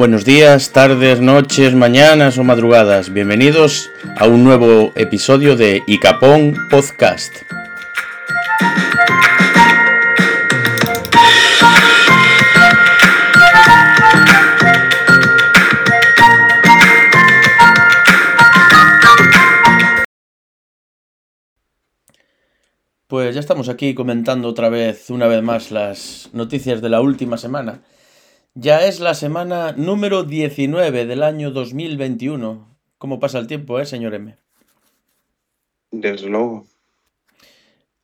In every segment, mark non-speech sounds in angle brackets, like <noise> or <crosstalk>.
Buenos días, tardes, noches, mañanas o madrugadas. Bienvenidos a un nuevo episodio de Icapón Podcast. Pues ya estamos aquí comentando otra vez, una vez más, las noticias de la última semana. Ya es la semana número 19 del año 2021. ¿Cómo pasa el tiempo, eh, señor M? Desde luego.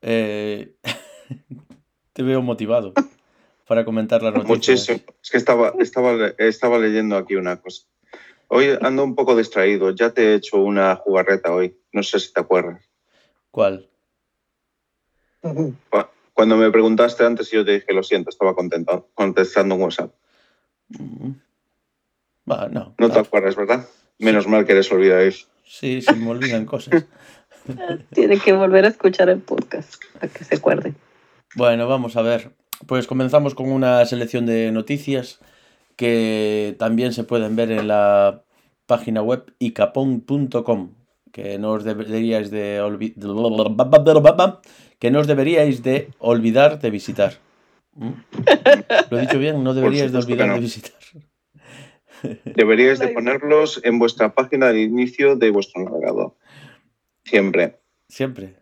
Eh, <laughs> te veo motivado para comentar la noticia. Muchísimo. Es que estaba, estaba, estaba leyendo aquí una cosa. Hoy ando un poco distraído. Ya te he hecho una jugarreta hoy. No sé si te acuerdas. ¿Cuál? Cuando me preguntaste antes, yo te dije, lo siento, estaba contento, contestando un WhatsApp. Mm. No. No te acuerdas, ¿verdad? Menos mal que eres olvidadizo. Sí, se me olvidan cosas. Tiene que volver a escuchar el podcast para que se acuerde. Bueno, vamos a ver. Pues comenzamos con una selección de noticias que también se pueden ver en la página web icapon.com que no os deberíais de olvidar que no os deberíais de olvidar de visitar. ¿Mm? ¿Lo he dicho bien? No deberíais de olvidar no. de visitar. Deberíais de ponerlos en vuestra página de inicio de vuestro navegador. Siempre, Siempre.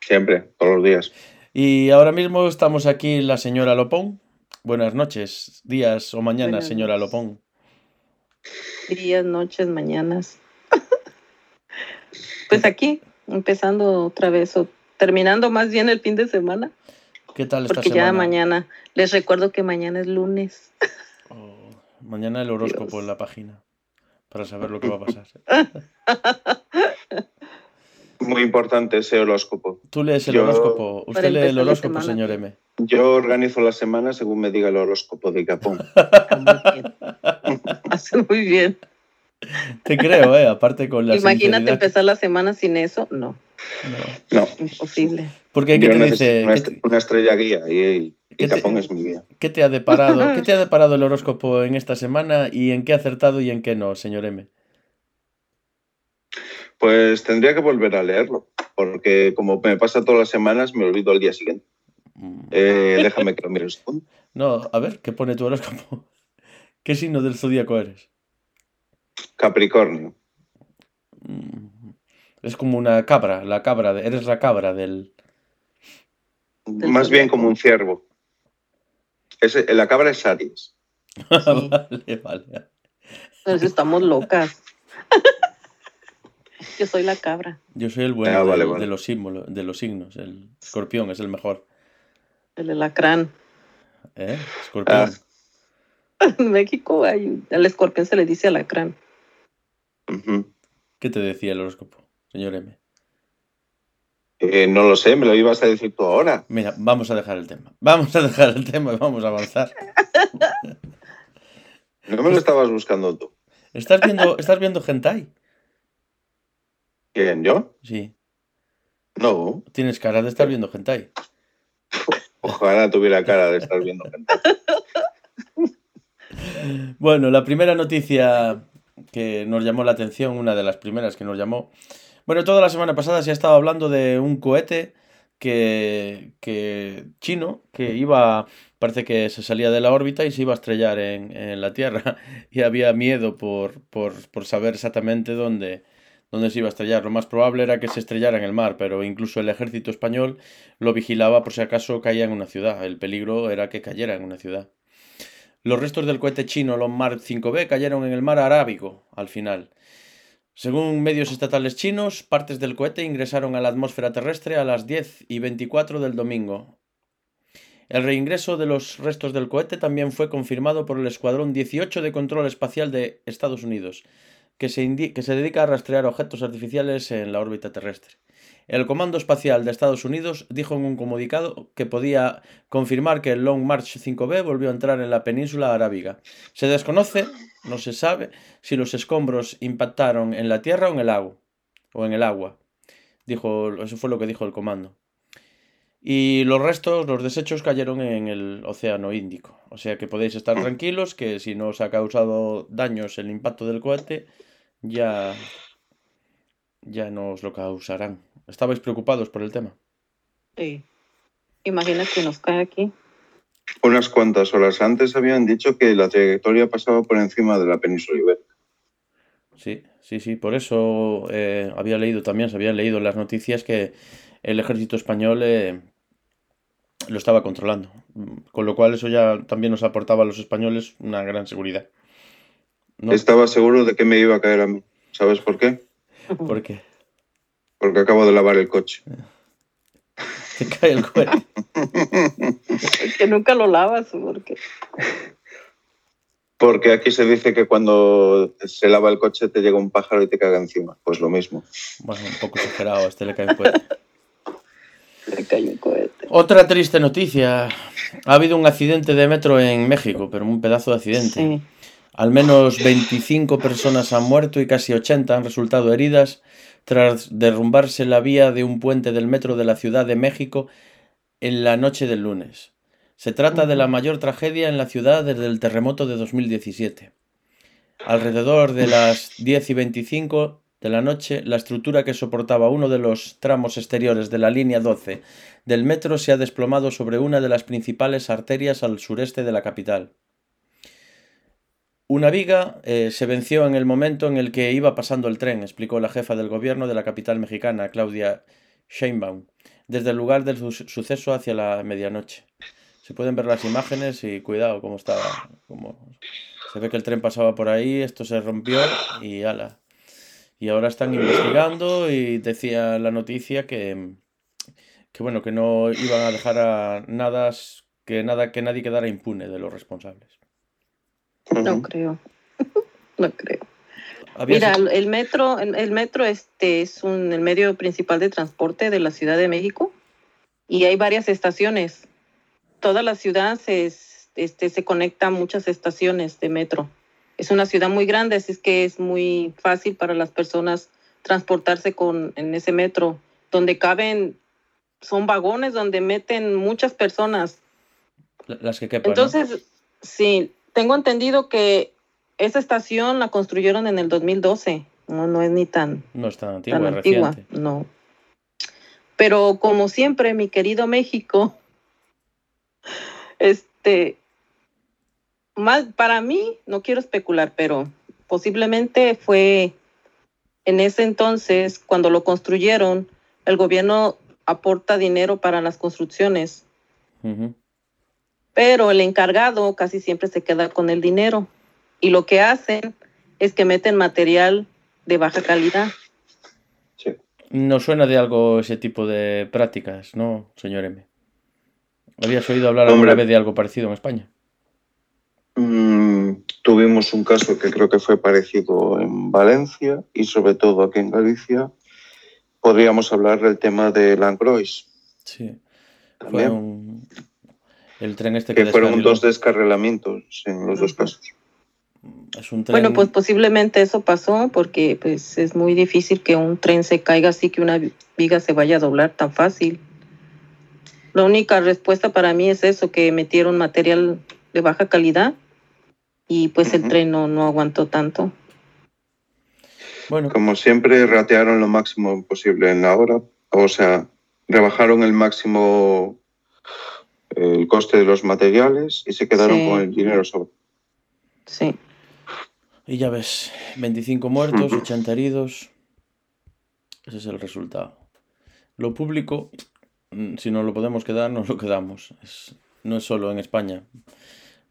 Siempre, todos los días. Y ahora mismo estamos aquí la señora Lopón. Buenas noches, días o mañanas, Buenas señora noches. Lopón. Días, noches, mañanas. <laughs> pues aquí, empezando otra vez, o terminando más bien el fin de semana, ¿Qué tal esta porque semana? ya mañana, les recuerdo que mañana es lunes. Oh, mañana el horóscopo Dios. en la página para saber lo que va a pasar. <laughs> Muy importante ese horóscopo. Tú lees el Yo- horóscopo. Usted lee el horóscopo, señor M. Yo organizo la semana según me diga el horóscopo de Capón. Está muy bien. Hace muy bien. <laughs> Te creo, ¿eh? Aparte con la Imagínate sinceridad. empezar la semana sin eso. No, No. No, imposible. Porque ¿qué yo te dice? una, ¿Qué est- te, una estrella guía y, y ¿Qué te- Capón es mi guía. qué te ha deparado? ¿Qué te ha <laughs> deparado el horóscopo en esta semana y en qué ha acertado y en qué no, señor M? Pues tendría que volver a leerlo, porque como me pasa todas las semanas, me olvido al día siguiente. Mm. Eh, déjame que lo mire un segundo. No, a ver, ¿qué pone tu horóscopo? <laughs> ¿Qué signo del zodíaco eres? Capricornio. Mm. Es como una cabra, la cabra, de- eres la cabra del... Del Más bien como un ciervo. Ese- la cabra es Aries. <laughs> vale, vale. Entonces estamos locas. <laughs> Yo soy la cabra, Yo soy el bueno Ah, de, vale, vale. de los símbolos, de los signos. El escorpión es el mejor. el alacrán. ¿Eh? Escorpión. Ah. <laughs> En México hay, al escorpión se le dice alacrán. ¿Qué te decía el horóscopo, señor M? Eh, no lo sé, me lo ibas a decir tú ahora. Mira, vamos a dejar el tema. Vamos a dejar el tema y vamos a avanzar. No me lo estabas buscando tú. ¿Estás viendo, ¿estás viendo hentai? ¿Quién, yo? Sí. No. Tienes cara de estar viendo hentai. Ojalá tuviera cara de estar viendo gente. Bueno, la primera noticia que nos llamó la atención, una de las primeras que nos llamó. Bueno, toda la semana pasada se ha estado hablando de un cohete que, que chino que iba, parece que se salía de la órbita y se iba a estrellar en, en la Tierra <laughs> y había miedo por, por, por saber exactamente dónde, dónde se iba a estrellar. Lo más probable era que se estrellara en el mar, pero incluso el ejército español lo vigilaba por si acaso caía en una ciudad. El peligro era que cayera en una ciudad. Los restos del cohete chino Long March 5B cayeron en el mar Arábigo al final. Según medios estatales chinos, partes del cohete ingresaron a la atmósfera terrestre a las 10 y 24 del domingo. El reingreso de los restos del cohete también fue confirmado por el Escuadrón 18 de Control Espacial de Estados Unidos, que se, que se dedica a rastrear objetos artificiales en la órbita terrestre. El Comando Espacial de Estados Unidos dijo en un comunicado que podía confirmar que el Long March 5B volvió a entrar en la península arábiga. Se desconoce, no se sabe, si los escombros impactaron en la tierra o en el agua. O en el agua. Dijo, eso fue lo que dijo el comando. Y los restos, los desechos cayeron en el Océano Índico. O sea que podéis estar tranquilos que si no os ha causado daños el impacto del cohete, ya, ya no os lo causarán. ¿Estabais preocupados por el tema? Sí. Imagina que nos cae aquí. Unas cuantas horas antes habían dicho que la trayectoria pasaba por encima de la península ibérica. Sí, sí, sí. Por eso eh, había leído también, se habían leído en las noticias que el ejército español eh, lo estaba controlando. Con lo cual eso ya también nos aportaba a los españoles una gran seguridad. ¿No? Estaba seguro de que me iba a caer a mí. ¿Sabes por qué? ¿Por qué? Porque acabo de lavar el coche. <laughs> Te cae el cohete. <laughs> Es que nunca lo lavas, porque Porque aquí se dice que cuando se lava el coche te llega un pájaro y te caga encima. Pues lo mismo. Bueno, un poco exagerado, a este le cae un cohete. <laughs> le cae un cohete. Otra triste noticia. Ha habido un accidente de metro en México, pero un pedazo de accidente. Sí. Al menos 25 personas han muerto y casi 80 han resultado heridas tras derrumbarse la vía de un puente del metro de la Ciudad de México en la noche del lunes. Se trata de la mayor tragedia en la ciudad desde el terremoto de 2017. Alrededor de las 10 y 25 de la noche, la estructura que soportaba uno de los tramos exteriores de la línea 12 del metro se ha desplomado sobre una de las principales arterias al sureste de la capital. Una viga eh, se venció en el momento en el que iba pasando el tren, explicó la jefa del gobierno de la capital mexicana, Claudia Sheinbaum, desde el lugar del su- suceso hacia la medianoche. Se pueden ver las imágenes y cuidado cómo estaba. Cómo... Se ve que el tren pasaba por ahí, esto se rompió y ala. Y ahora están investigando y decía la noticia que, que bueno, que no iban a dejar nada, que nada, que nadie quedara impune de los responsables. No creo. <laughs> no creo. Mira, el metro, el, el metro este es un, el medio principal de transporte de la Ciudad de México y hay varias estaciones. Toda la ciudad se, es- este, se conecta a muchas estaciones de metro. Es una ciudad muy grande, así es que es muy fácil para las personas transportarse con, en ese metro, donde caben, son vagones donde meten muchas personas. las que quepan, ¿no? Entonces, sí, tengo entendido que esa estación la construyeron en el 2012. No, no es ni tan, No es tan antigua, tan antigua. reciente. No. Pero como siempre, mi querido México, <laughs> este, más para mí, no quiero especular, pero posiblemente fue en ese entonces, cuando lo construyeron, el gobierno aporta dinero para las construcciones Ujú. Pero el encargado casi siempre se queda con el dinero y lo que hacen es que meten material de baja calidad. Sí. No suena de algo ese tipo de prácticas, ¿no, señor M? ¿Habías oído hablar alguna vez de algo parecido en España? Mm, tuvimos un caso que creo que fue parecido en Valencia y sobre todo aquí en Galicia. Podríamos hablar del tema de Langrois, Sí. Fue también, un... El tren este que, que fueron descarriló. dos descarrilamientos en los dos casos. Es un tren... Bueno, pues posiblemente eso pasó porque pues es muy difícil que un tren se caiga así que una viga se vaya a doblar tan fácil. La única respuesta para mí es eso, que metieron material de baja calidad y pues el tren no, no aguantó tanto. Bueno, Como siempre, ratearon lo máximo posible en la hora, o sea, rebajaron el máximo el coste de los materiales y se quedaron Sí. con el dinero sobre. Sí. y ya ves, 25 muertos, Ujú. 80 heridos. Ese es el resultado. Lo público, mm, si no lo podemos quedar, nos lo quedamos. Es- no es solo en España.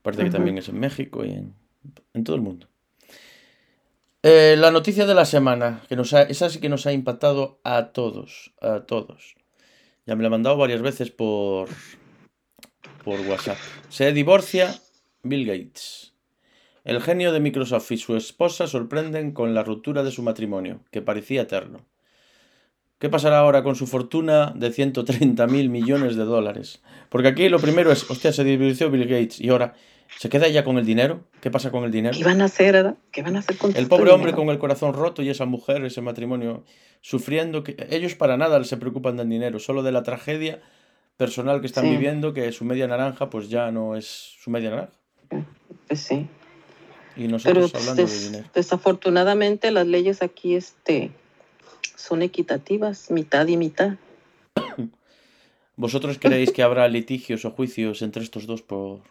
Aparte que también es en México y en, en todo el mundo. Eh, la noticia de la semana, que nos ha- esa sí que nos ha impactado a todos, a todos. Ya me la han mandado varias veces por, por WhatsApp. Se divorcia Bill Gates. El genio de Microsoft y su esposa sorprenden con la ruptura de su matrimonio, que parecía eterno. ¿Qué pasará ahora con su fortuna de 130 mil millones de dólares? Porque aquí lo primero es, hostia, se divorció Bill Gates y ahora, ¿se queda ella con el dinero? ¿Qué pasa con el dinero? ¿Qué van a hacer? ¿Qué van a hacer con El pobre hombre dinero? con el corazón roto y esa mujer, ese matrimonio, sufriendo, que ellos para nada se preocupan del dinero, solo de la tragedia personal que están Sí. viviendo que su media naranja pues ya no es su media naranja. Pues sí. Y Pero nosotros pues, hablando de dinero. desafortunadamente las leyes aquí este, son equitativas, mitad y mitad. <coughs> ¿Vosotros creéis que habrá litigios o juicios entre estos dos por...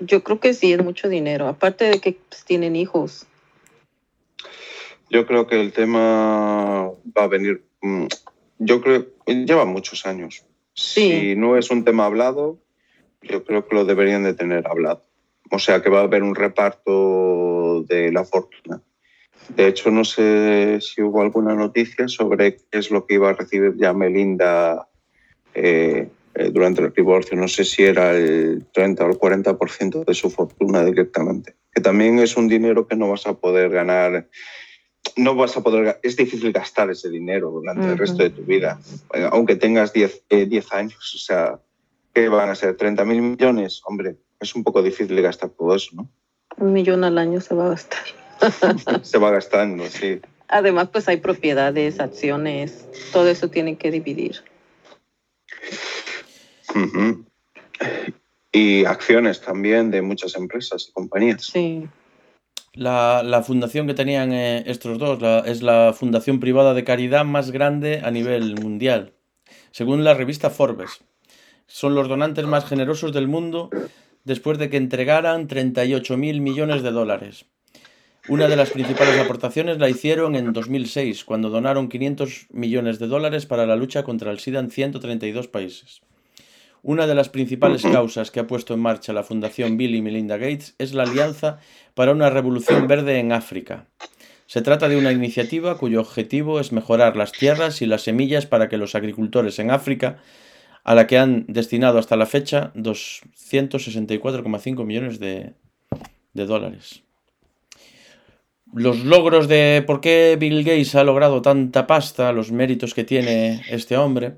Yo creo que sí es mucho dinero, aparte de que pues, tienen hijos. Yo creo que el tema va a venir. mm, Yo creo lleva muchos años. Sí. Si no es un tema hablado, yo creo que lo deberían de tener hablado. O sea que va a haber un reparto de la fortuna. De hecho, no sé si hubo alguna noticia sobre qué es lo que iba a recibir ya Melinda eh, eh, durante el divorcio. No sé si era el 30 o el 40% de su fortuna directamente. Que también es un dinero que no vas a poder ganar. No vas a poder. Es difícil gastar ese dinero durante el resto de tu vida, eh, aunque tengas 10, eh, 10 años. O sea, ¿qué van a ser? ¿30 mil millones? Hombre, es un poco difícil gastar todo eso, ¿no? Un millón al año se va a gastar. <laughs> Se va gastando, sí. Además, pues hay propiedades, acciones, todo eso tienen que dividir. Y acciones también de muchas empresas y compañías. Sí. La, la fundación que tenían eh, estos dos es la fundación privada de caridad más grande a nivel mundial, según la revista Forbes. Son los donantes más generosos del mundo después de que entregaran 38 mil millones de dólares. Una de las principales aportaciones la hicieron en 2006, cuando donaron 500 millones de dólares para la lucha contra el SIDA en 132 países. Una de las principales <clears throat> causas que ha puesto en marcha la Fundación Bill y Melinda Gates es la Alianza para una Revolución Verde en África. Se trata de una iniciativa cuyo objetivo es mejorar las tierras y las semillas para que los agricultores en África, a la que han destinado hasta la fecha 264,5 millones de, de dólares. Los logros de por qué Bill Gates ha logrado tanta pasta, los méritos que tiene este hombre,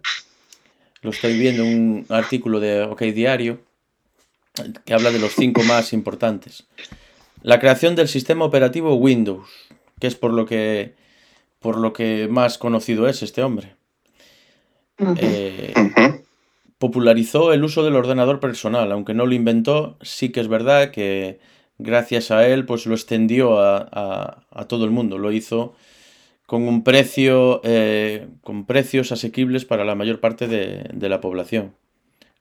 lo estoy viendo en un artículo de OK Diario que habla de los cinco más importantes. La creación del sistema operativo Windows, que es por lo que, por lo que más conocido es este hombre. Eh, popularizó el uso del ordenador personal, aunque no lo inventó, sí que es verdad que gracias a él pues lo extendió a, a- a todo el mundo, lo hizo con un precio, eh, con precios asequibles para la mayor parte de, de la población,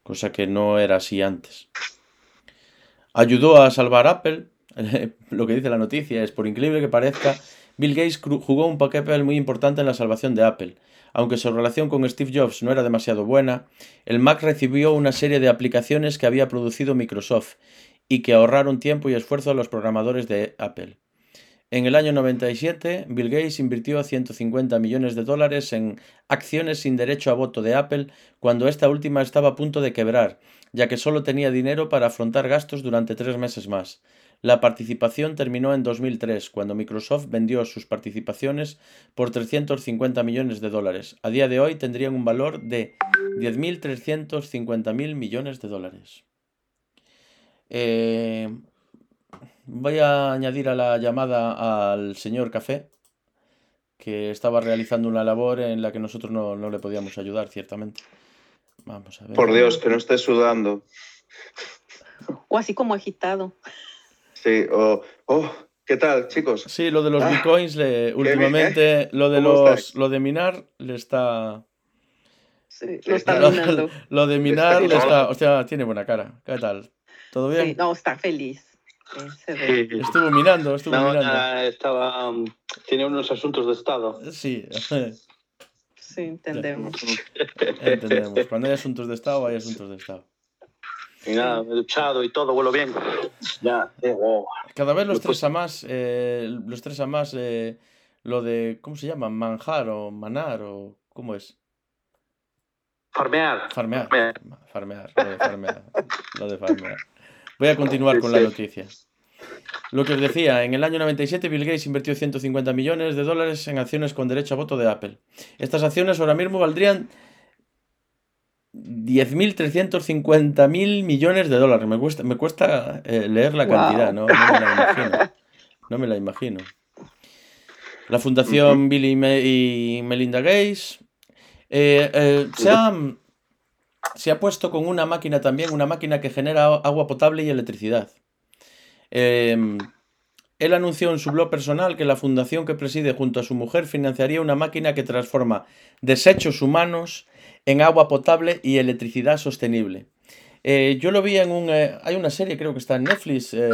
cosa que no era así antes. Ayudó a salvar Apple, <laughs> lo que dice la noticia es, por increíble que parezca, Bill Gates jugó un papel muy importante en la salvación de Apple. Aunque su relación con Steve Jobs no era demasiado buena, el Mac recibió una serie de aplicaciones que había producido Microsoft y que ahorraron tiempo y esfuerzo a los programadores de Apple. En el año 97, Bill Gates invirtió 150 millones de dólares en acciones sin derecho a voto de Apple cuando esta última estaba a punto de quebrar, ya que solo tenía dinero para afrontar gastos durante tres meses más. La participación terminó en 2003, cuando Microsoft vendió sus participaciones por 350 millones de dólares. A día de hoy tendrían un valor de 10.350.000 millones de dólares. Eh, voy a añadir a la llamada al señor Café, que estaba realizando una labor en la que nosotros no, no le podíamos ayudar, ciertamente. Vamos a ver. Por Dios, que no esté sudando. <laughs> O así como agitado. Sí, o. oh, ¿qué tal, chicos? Sí, lo de los Ah, bitcoins, le- últimamente, lo de ¿Cómo los, estáis? lo de minar le está. Sí, lo está <laughs> Lo, minando. lo de minar le Está está. Hostia, tiene buena cara. ¿Qué tal? ¿Todo bien? Sí, no, está feliz. Estuvo minando, estuvo No, ya estaba. um, tiene unos asuntos de Estado. Sí, Sí, entendemos. entendemos. Cuando hay asuntos de Estado, hay asuntos de Estado. Y nada, me he duchado y todo, vuelo bien. Ya, eh, wow. Cada vez los Pues- tres a más, eh, los tres a más, eh, lo de, ¿cómo se llama? Manjar o manar o, ¿cómo es? Farmear. Farmear. Farmear. Farmear, lo de farmear. Lo de farmear. Voy a continuar con la noticia. Lo que os decía, en el año 97 Bill Gates invirtió 150 millones de dólares en acciones con derecho a voto de Apple. Estas acciones ahora mismo valdrían 10.350.000 millones de dólares. Me cuesta, me cuesta eh, leer la Wow. cantidad, ¿no? No me la imagino. No me la imagino. La Fundación Bill y, Me- y Melinda Gates eh, eh, se ha, se ha puesto con una máquina también, una máquina que genera agua potable y electricidad. Em, él anunció en su blog personal que la fundación que preside junto a su mujer financiaría una máquina que transforma desechos humanos en agua potable y electricidad sostenible. Eh, yo lo vi en un... Eh, hay una serie, creo que está en Netflix, eh,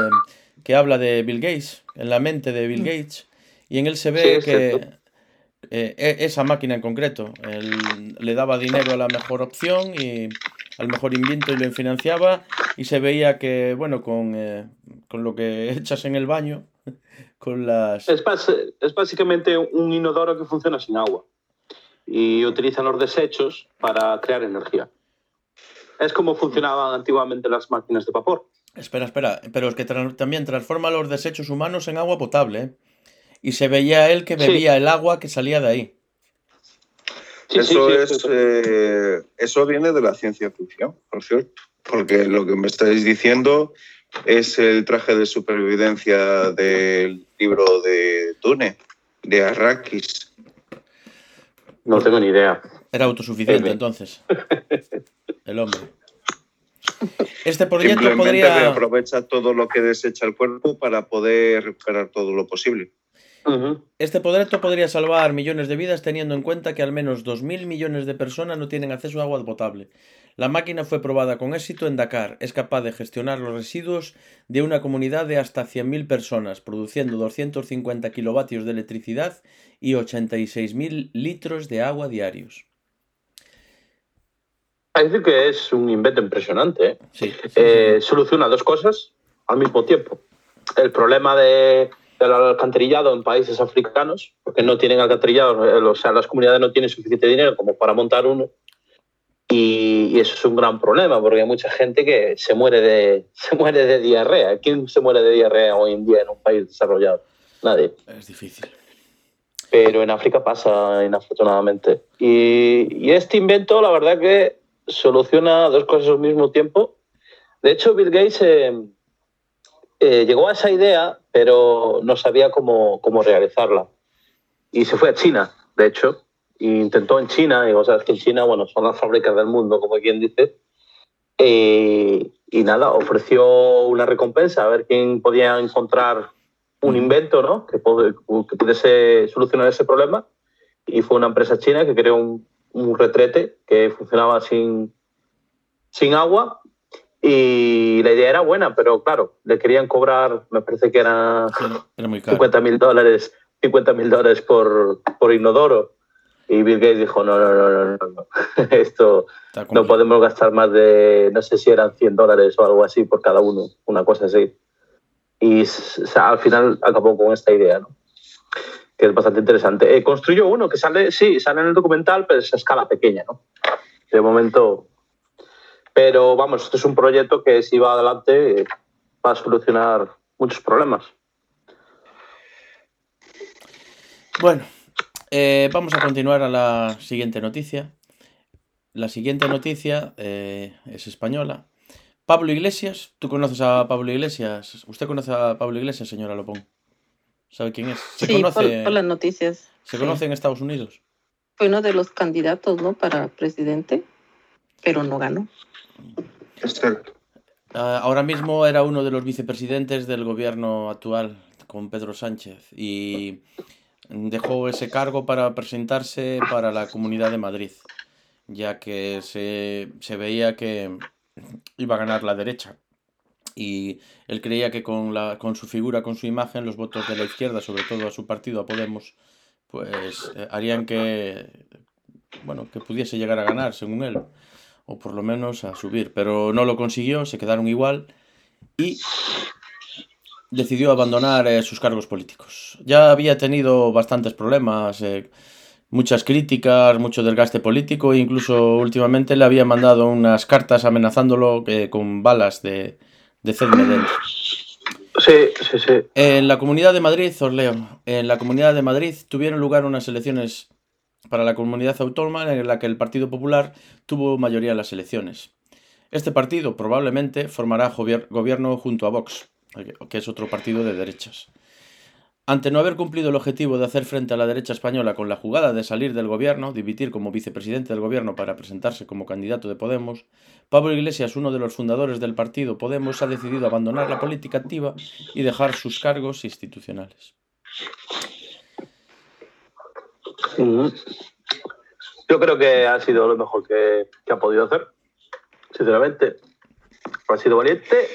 que habla de Bill Gates, en la mente de Bill mm. Gates, y en él se ve que e, esa máquina en concreto, él le daba dinero a la mejor opción y al mejor invento y lo financiaba y se veía que, bueno, con, con lo que <laughs> echas en el baño, <laughs> con las... Es, es básicamente un inodoro que funciona sin agua y utilizan los desechos para crear energía. Es como funcionaban antiguamente las máquinas de vapor. Espera, espera, pero es que también transforma los desechos humanos en agua potable. ¿eh? Y se veía él que bebía el agua que salía de ahí. eso, es, eh, eso viene de la ciencia ficción, por cierto. Porque lo que me estáis diciendo es el traje de supervivencia del libro de Dune, de Arrakis. No tengo ni idea. Era autosuficiente entonces. <laughs> el hombre. Este proyecto podría. aprovecha todo lo que desecha el cuerpo para poder recuperar todo lo posible. Este proyecto podría salvar millones de vidas teniendo en cuenta que al menos 2.000 millones de personas no tienen acceso a agua potable. La máquina fue probada con éxito en Dakar. Es capaz de gestionar los residuos de una comunidad de hasta 100.000 personas, produciendo 250 kilovatios de electricidad y 86.000 litros de agua diarios. Parece que es un invento impresionante. ¿eh? Eh, soluciona dos cosas al mismo tiempo. El problema de, del alcantarillado en países africanos, porque no tienen alcantarillado, eh, o sea, las comunidades no tienen suficiente dinero como para montar uno. Y, eso es un gran problema, porque hay mucha gente que se muere, de, <laughs> se muere de diarrea. ¿Quién se muere de diarrea hoy en día en un país desarrollado? Nadie. Es difícil. Pero en África pasa inafortunadamente. Y, y este invento, la verdad que soluciona dos cosas al mismo tiempo. De hecho, Bill Gates eh, eh, llegó a esa idea, pero no sabía cómo, cómo, realizarla. Y se fue a China, de hecho, e intentó en China, y vos sabes que en China, bueno, son las fábricas del mundo, como quien dice, eh, y nada, ofreció una recompensa a ver quién podía encontrar un invento ¿no? que, que pudiese solucionar ese problema. Y fue una empresa china que creó un, un retrete que funcionaba sin, sin agua y la idea era buena, pero claro, le querían cobrar, me parece que era, 50 mil dólares, 50 mil dólares por, por inodoro. Y Bill Gates dijo, no, no, no, no, no. <laughs> esto no podemos gastar más de, no sé si eran 100 dólares o algo así por cada uno, una cosa así. Y al final acabó con esta idea, ¿no? que es bastante interesante. Eh, construyó uno que sale, sí, sale en el documental, pero es a escala pequeña, ¿no? De momento. Pero vamos, esto es un proyecto que si va adelante va a solucionar muchos problemas. Bueno, eh, vamos a continuar a la siguiente noticia. La siguiente noticia eh, es española. Pablo Iglesias, ¿tú conoces a Pablo Iglesias? ¿Usted conoce a Pablo Iglesias, señora Lopón? ¿Sabe quién es? ¿Se sí, conoce, por, las noticias. ¿Se conoce en Estados Unidos? Fue uno de los candidatos, ¿no? Para presidente, pero no ganó. Exacto. Ah, ahora mismo era uno de los vicepresidentes del gobierno actual con Pedro Sánchez y dejó ese cargo para presentarse para la Comunidad de Madrid, ya que se, se veía que iba a ganar la derecha y él creía que con, la, con su figura, con su imagen, los votos de la izquierda, sobre todo a su partido, a Podemos, pues eh, harían que, bueno, que pudiese llegar a ganar, según él, o por lo menos a subir, pero no lo consiguió, se quedaron igual y decidió abandonar eh, sus cargos políticos. Ya había tenido bastantes problemas, eh, muchas críticas, mucho desgaste político e incluso últimamente le había mandado unas cartas amenazándolo con balas de, de Sí, sí, sí. En la Comunidad de Madrid, os leo, en la Comunidad de Madrid tuvieron lugar unas elecciones para la comunidad autónoma en la que el Partido Popular tuvo mayoría en las elecciones. Este partido probablemente formará gobierno junto a Vox, que es otro partido de derechas. Ante no haber cumplido el objetivo de hacer frente a la derecha española con la jugada de salir del gobierno, dimitir como vicepresidente del gobierno para presentarse como candidato de Podemos, Pablo Iglesias, uno de los fundadores del partido Podemos, ha decidido abandonar la política activa y dejar sus cargos institucionales. Yo creo que ha sido lo mejor que, ha podido hacer. Sinceramente, ha sido valiente,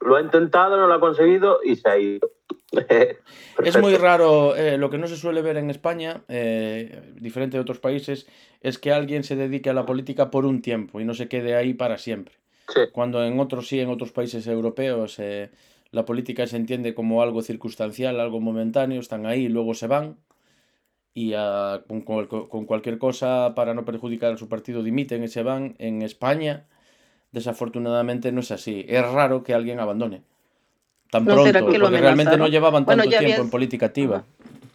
lo ha intentado, no lo ha conseguido y se ha ido. <laughs> es muy raro, eh, lo que no se suele ver en España, eh, diferente de otros países, es que alguien se dedique a la política por un tiempo y no se quede ahí para siempre. Cuando en otros sí, en otros países europeos, eh, la política se entiende como algo circunstancial, algo momentáneo, están ahí y luego se van y con, con, cualquier cosa para no perjudicar a su partido dimiten y se van. En España, desafortunadamente, no es así. Es raro que alguien abandone tan pronto, porque realmente no llevaban tanto tiempo en política activa.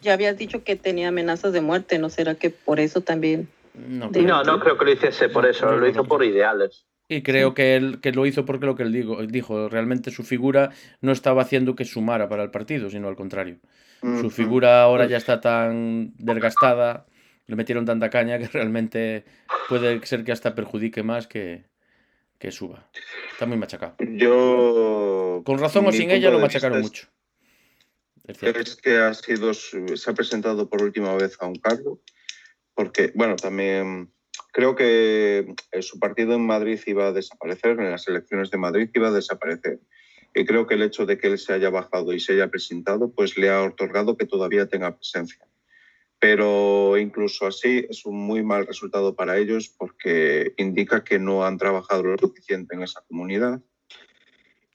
Ya habías dicho que tenía amenazas de muerte, ¿no será que por eso también? No, no, no creo que lo hiciese por eso, lo hizo por ideales. Y creo que él que lo hizo porque lo que él dijo, dijo, realmente su figura no estaba haciendo que sumara para el partido, sino al contrario. Su figura ahora ya está tan desgastada, le metieron tanta caña que <laughs> realmente puede ser que hasta perjudique más que, que suba. Está muy machacado. Yo. Con razón o sin ella lo machacaron mucho. Es, que ha sido, se ha presentado por última vez a un cargo, porque, bueno, también creo que eh, su partido en Madrid iba a desaparecer, en las elecciones de Madrid iba a desaparecer. Y creo que el hecho de que él se haya bajado y se haya presentado, pues le ha otorgado que todavía tenga presencia pero incluso así es un muy mal resultado para ellos porque indica que no han trabajado lo suficiente en esa comunidad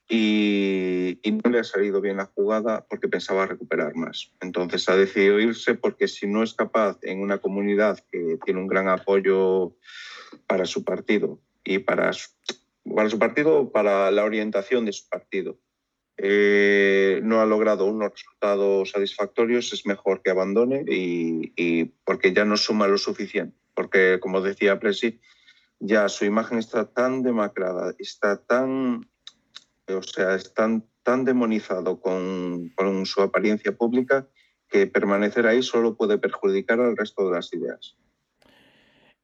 y, no le ha salido bien la jugada porque pensaba recuperar más. Entonces ha decidido irse porque si no es capaz en una comunidad que tiene un gran apoyo para su partido y para para su partido, para la orientación de su partido, eh, no ha logrado unos resultados satisfactorios, es mejor que abandone y, porque ya no suma lo suficiente. Porque, como decía Presi, ya su imagen está tan demacrada, está tan, o sea, está tan, demonizado con, su apariencia pública que permanecer ahí solo puede perjudicar al resto de las ideas.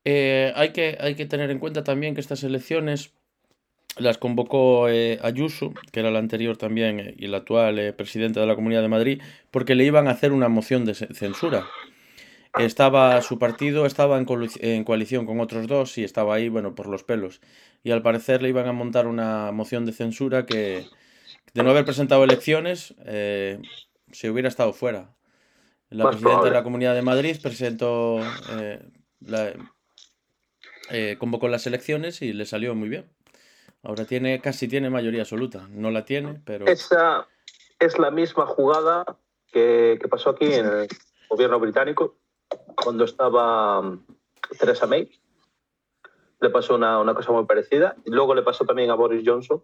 Eh, hay, que, hay que tener en cuenta también que estas elecciones las convocó eh, Ayuso, que era la anterior también eh, y la actual eh, presidenta de la Comunidad de Madrid, porque le iban a hacer una moción de censura. Estaba su partido, estaba en, en, coalición con otros dos y estaba ahí, bueno, por los pelos. Y al parecer le iban a montar una moción de censura que, de no haber presentado elecciones, se hubiera estado fuera. La presidenta de la Comunidad de Madrid presentó, la, convocó las elecciones y le salió muy bien. Ahora tiene, casi tiene mayoría absoluta. No la tiene, pero. Esa es la misma jugada que, pasó aquí en el gobierno británico cuando estaba um, Theresa May. Le pasó una, cosa muy parecida. Y luego le pasó también a Boris Johnson,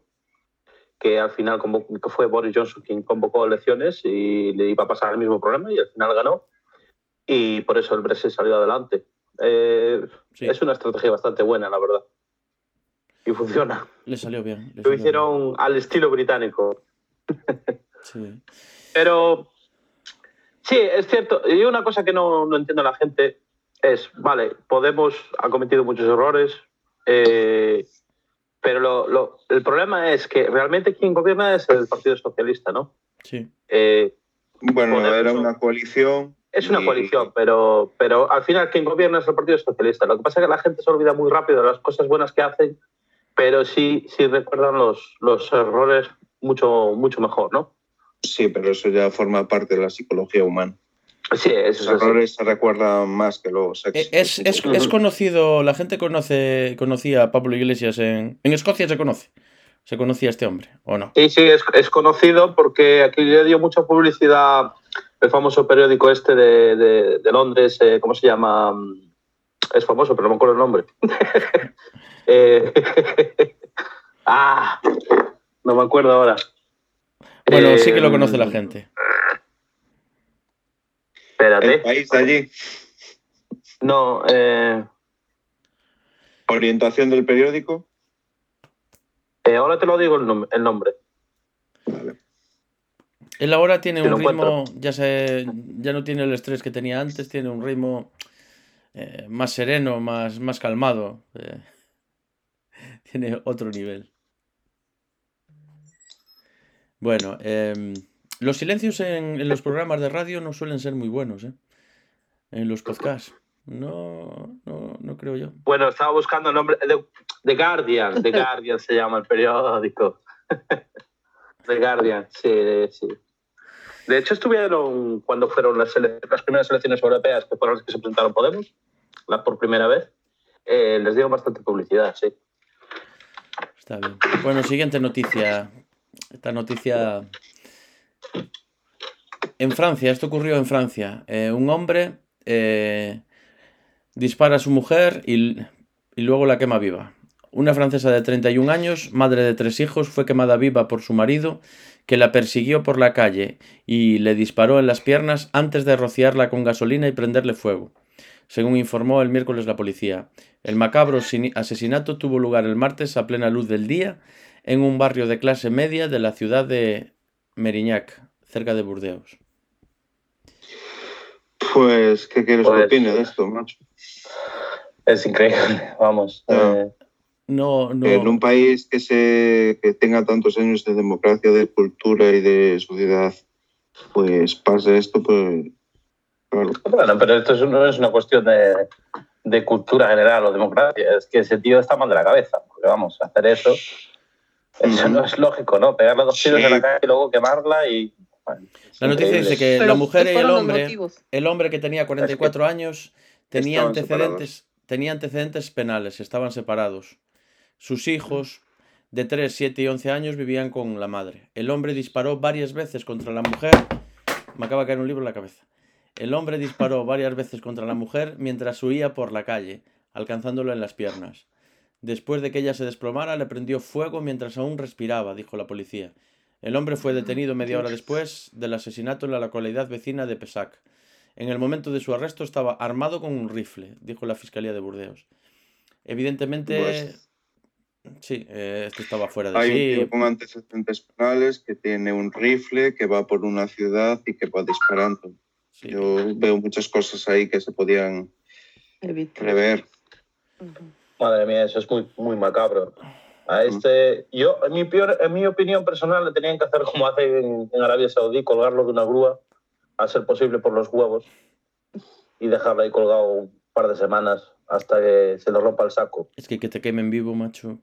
que al final que fue Boris Johnson quien convocó elecciones y le iba a pasar el mismo problema y al final ganó. Y por eso el Brexit salió adelante. Eh, es una estrategia bastante buena, la verdad y funciona. Le salió bien. Lo hicieron al estilo británico. sí. Pero sí, es cierto. Y una cosa que no, no entiendo la gente es, vale, Podemos ha cometido muchos errores, eh, pero lo, lo, el problema es que realmente quien gobierna es el Partido Socialista, ¿no? Sí. Eh, bueno, era una coalición. Es una coalición, pero, pero al final quien gobierna es el Partido Socialista. Lo que pasa es que la gente se olvida muy rápido de las cosas buenas que hacen pero sí, sí recuerdan los, los errores mucho, mucho mejor, ¿no? Sí, pero eso ya forma parte de la psicología humana. Sí, esos errores se recuerdan más que los éxitos. Es, es, es, conocido, la gente conoce, conocía a Pablo Iglesias en, en Escocia, se conoce. ¿Se conocía a este hombre o no? Sí, sí, es, es conocido porque aquí le dio mucha publicidad el famoso periódico este de, de, de Londres, eh, ¿cómo se llama? Es famoso, pero no me acuerdo el nombre. <laughs> Eh, <laughs> ah, no me acuerdo ahora. Bueno, sí que lo conoce la gente. Espérate. ¿El país de allí? No. Eh... ¿Orientación del periódico? Eh, ahora te lo digo el, nombre. Él ahora tiene Si un ritmo, ya, se, ya no tiene el estrés que tenía antes, tiene un ritmo eh, más sereno, más, más calmado. eh, <laughs> tiene otro nivel. Bueno, em, los silencios en, en los programas de radio no suelen ser muy buenos, ¿eh? En los podcasts. No, no, no creo yo. Bueno, estaba buscando el nombre. de The Guardian. The <laughs> Guardian se llama el periódico. <laughs> The Guardian, sí, sí. De hecho, estuvieron cuando fueron las, las primeras elecciones europeas, que fueron las que se presentaron Podemos, la por primera vez. eh, les dieron bastante publicidad, sí. Está bien. Bueno, siguiente noticia. Esta noticia. En Francia, esto ocurrió en Francia. Eh, un hombre eh, dispara a su mujer y, y luego la quema viva. Una francesa de 31 años, madre de tres hijos, fue quemada viva por su marido, que la persiguió por la calle y le disparó en las piernas antes de rociarla con gasolina y prenderle fuego, según informó el miércoles la policía. El macabro asesinato tuvo lugar el martes a plena luz del día en un barrio de clase media de la ciudad de Merignac, cerca de Burdeos. Pues, ¿qué quieres Pues- que opine de esto, macho? Es increíble, <laughs> vamos. Ah. eh, No, no. En un país que, se, que tenga tantos años de democracia, de cultura y de sociedad, pues pase esto, pues claro. Bueno, pero esto es- no es una cuestión de, de cultura general o democracia, es que ese tío está mal de la cabeza, porque vamos, hacer eso, eso no es lógico, ¿no? Pegarle dos tiros Sí. en la calle y luego quemarla y... bueno, La noticia dice que Pero la mujer ¿cuáles y el hombre, el hombre que tenía 44 años, tenía antecedentes, tenía antecedentes penales, estaban separados. Sus hijos, de 3, 7 y 11 años, vivían con la madre. El hombre disparó varias veces contra la mujer. Me acaba de caer un libro en la cabeza. El hombre disparó varias veces contra la mujer mientras huía por la calle, alcanzándolo en las piernas. Después de que ella se desplomara, le prendió fuego mientras aún respiraba, dijo la policía. El hombre fue detenido media hora después del asesinato en la localidad vecina de Pesac. En el momento de su arresto estaba armado con un rifle, dijo la Fiscalía de Burdeos. Evidentemente, Pues- sí, eh, estaba fuera de Hay un sí. tío con antecedentes penales que tiene un rifle, que va por una ciudad y que va disparando. sí. Yo veo muchas cosas ahí que se podían Evita. prever. Madre mía, eso es muy, muy macabro. A este, yo, en mi, peor, en mi opinión personal, le tenían que hacer como hacen en, en Arabia Saudí, colgarlo de una grúa, a ser posible por los huevos, y dejarlo ahí colgado un par de semanas hasta que se le rompa el saco. Es que que te quemen vivo, macho.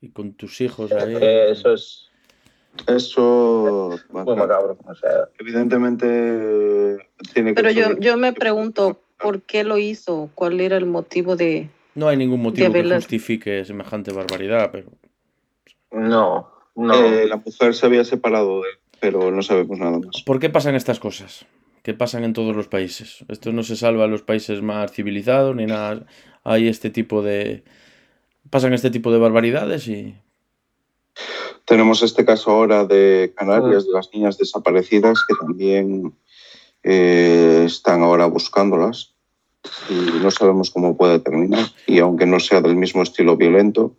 Y con tus hijos ahí. Que eso es Eso, muy bueno, macabro. O sea, evidentemente, tiene que Pero yo, yo me pregunto, ¿por qué lo hizo? ¿Cuál era el motivo de...? No hay ningún motivo que justifique semejante barbaridad, pero no, no. Eh, la mujer se había separado de él, pero no sabemos nada más. ¿por qué pasan estas cosas? Que pasan en todos los países. Esto no se salva en los países más civilizados ni nada. Hay este tipo de. Pasan este tipo de barbaridades y. Tenemos este caso ahora de Canarias, de las niñas desaparecidas, que también eh, están ahora buscándolas y no sabemos cómo puede terminar. Y aunque no sea del mismo estilo violento,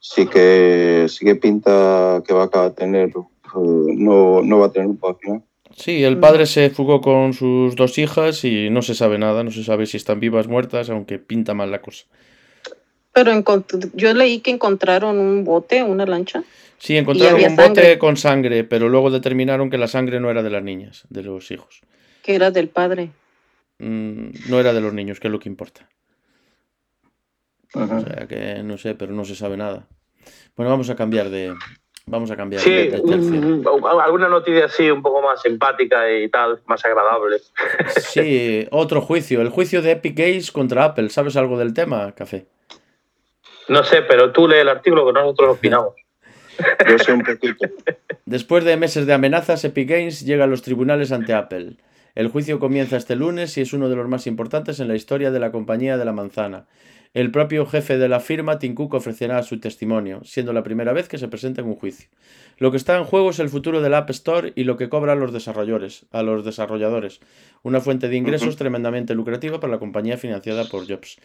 sí que, sí que pinta que va a tener, eh, no, no va a tener un buen final. Sí, el padre se fugó con sus dos hijas y no se sabe nada, no se sabe si están vivas, muertas, aunque pinta mal la cosa. Pero yo leí que encontraron un bote, una lancha. Sí, encontraron un bote sangre. con sangre, pero luego determinaron que la sangre no era de las niñas, de los hijos. que era del padre. Mm, no era de los niños, que es lo que importa. Ujú. O sea que no sé, pero no se sabe nada. Bueno, vamos a cambiar de. Vamos a cambiar Sí, de, de tercio. alguna noticia así un poco más simpática y tal, más agradable. <laughs> Sí, otro juicio. El juicio de Epic Games contra Apple. ¿Sabes algo del tema, Café? No sé, pero tú lee el artículo que nosotros opinamos. <laughs> Yo sé un poquito. Después de meses de amenazas, Epic Games llega a los tribunales ante Apple. El juicio comienza este lunes y es uno de los más importantes en la historia de la compañía de la manzana. El propio jefe de la firma, Tim Cook, ofrecerá su testimonio, siendo la primera vez que se presenta en un juicio. Lo que está en juego es el futuro del App Store y lo que cobran los desarrolladores, a los desarrolladores, una fuente de ingresos tremendamente lucrativa para la compañía financiada por Jobs.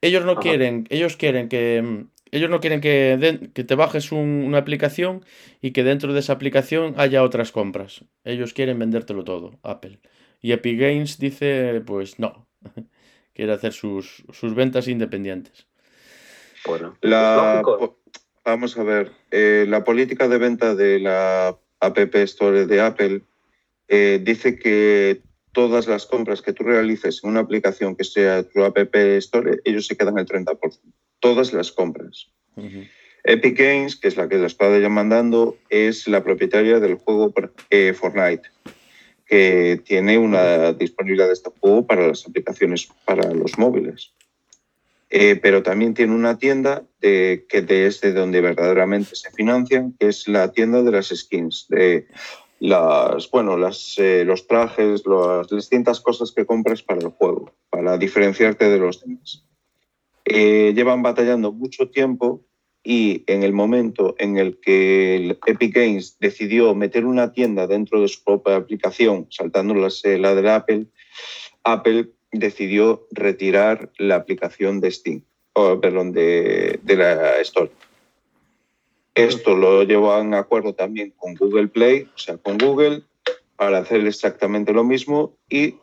Ellos no Ajá. quieren, ellos quieren que mm, ellos no quieren que, que te bajes una aplicación y que dentro de esa aplicación haya otras compras. Ellos quieren vendértelo todo, Apple. Y Epic Games dice, pues no, quiere hacer sus, ventas independientes. Bueno, la, vamos a ver, eh, la política de venta de la App Store de Apple eh, dice que todas las compras que tú realices en una aplicación que sea tu App Store, ellos se quedan el 30%. Todas las compras. Epic Games, que es la que la está mandando, es la propietaria del juego eh, Fortnite, que tiene una disponibilidad de este juego para las aplicaciones para los móviles. Eh, pero también tiene una tienda de, que desde donde verdaderamente se financian, que es la tienda de las skins, de las, bueno, las, eh, los trajes, las distintas cosas que compras para el juego, para diferenciarte de los demás. Eh, llevan batallando mucho tiempo y en el momento en el que Epic Games decidió meter una tienda dentro de su propia aplicación, saltando eh, la de Apple, Apple decidió retirar la aplicación de Steam, perdón, de, de la Store. Esto lo llevó en acuerdo también con Google Play, o sea, con Google, para hacer exactamente lo mismo y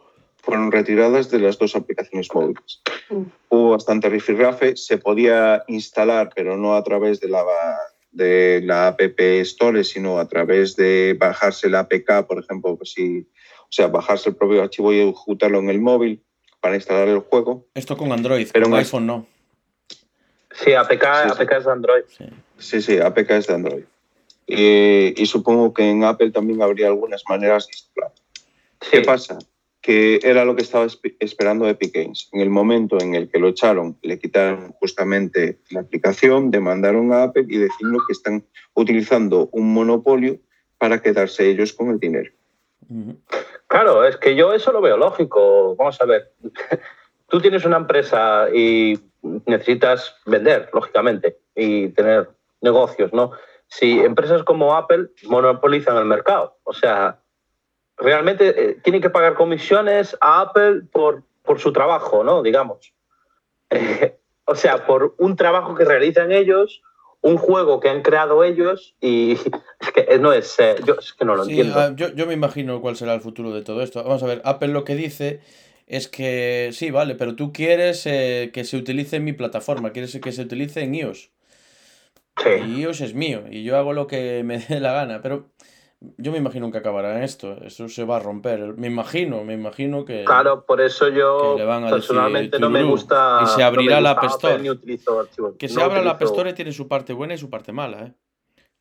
fueron retiradas de las dos aplicaciones móviles. Mm. Hubo bastante rifirrafe, se podía instalar, pero no a través de la, de la App Store, sino a través de bajarse la APK, por ejemplo, pues si, o sea, bajarse el propio archivo y ejecutarlo en el móvil para instalar el juego. Esto con Android, pero con iPhone no. Sí, APK, APK es de Android. Sí, sí, APK es de Android. Y, supongo que en Apple también habría algunas maneras de instalar. ¿Qué pasa? Que era lo que estaba esperando Epic Games. En el momento en el que lo echaron, le quitaron justamente la aplicación, demandaron a Apple y decimos que están utilizando un monopolio para quedarse ellos con el dinero. Claro, es que yo eso lo veo lógico. Vamos a ver. <laughs> Tú tienes una empresa y necesitas vender, lógicamente, y tener negocios, ¿no? Si empresas como Apple monopolizan el mercado, o sea, realmente eh, tienen que pagar comisiones a Apple por, por su trabajo, ¿no? Digamos. <laughs> o sea, por un trabajo que realizan ellos, un juego que han creado ellos y <laughs> es que no es, eh, yo es que no lo entiendo. Ah, yo, yo me imagino cuál será el futuro de todo esto. Vamos a ver, Apple lo que dice es que sí, vale, pero tú quieres eh, que se utilice en mi plataforma, quieres que se utilice en iOS. Sí. Y iOS es mío y yo hago lo que me dé la gana, pero yo me imagino que acabará en esto, eso se va a romper, me imagino, me imagino que... Claro, por eso yo personalmente no me gusta... Y se abrirá la App Store. Que se abra la App Store tiene su parte buena y su parte mala, ¿eh?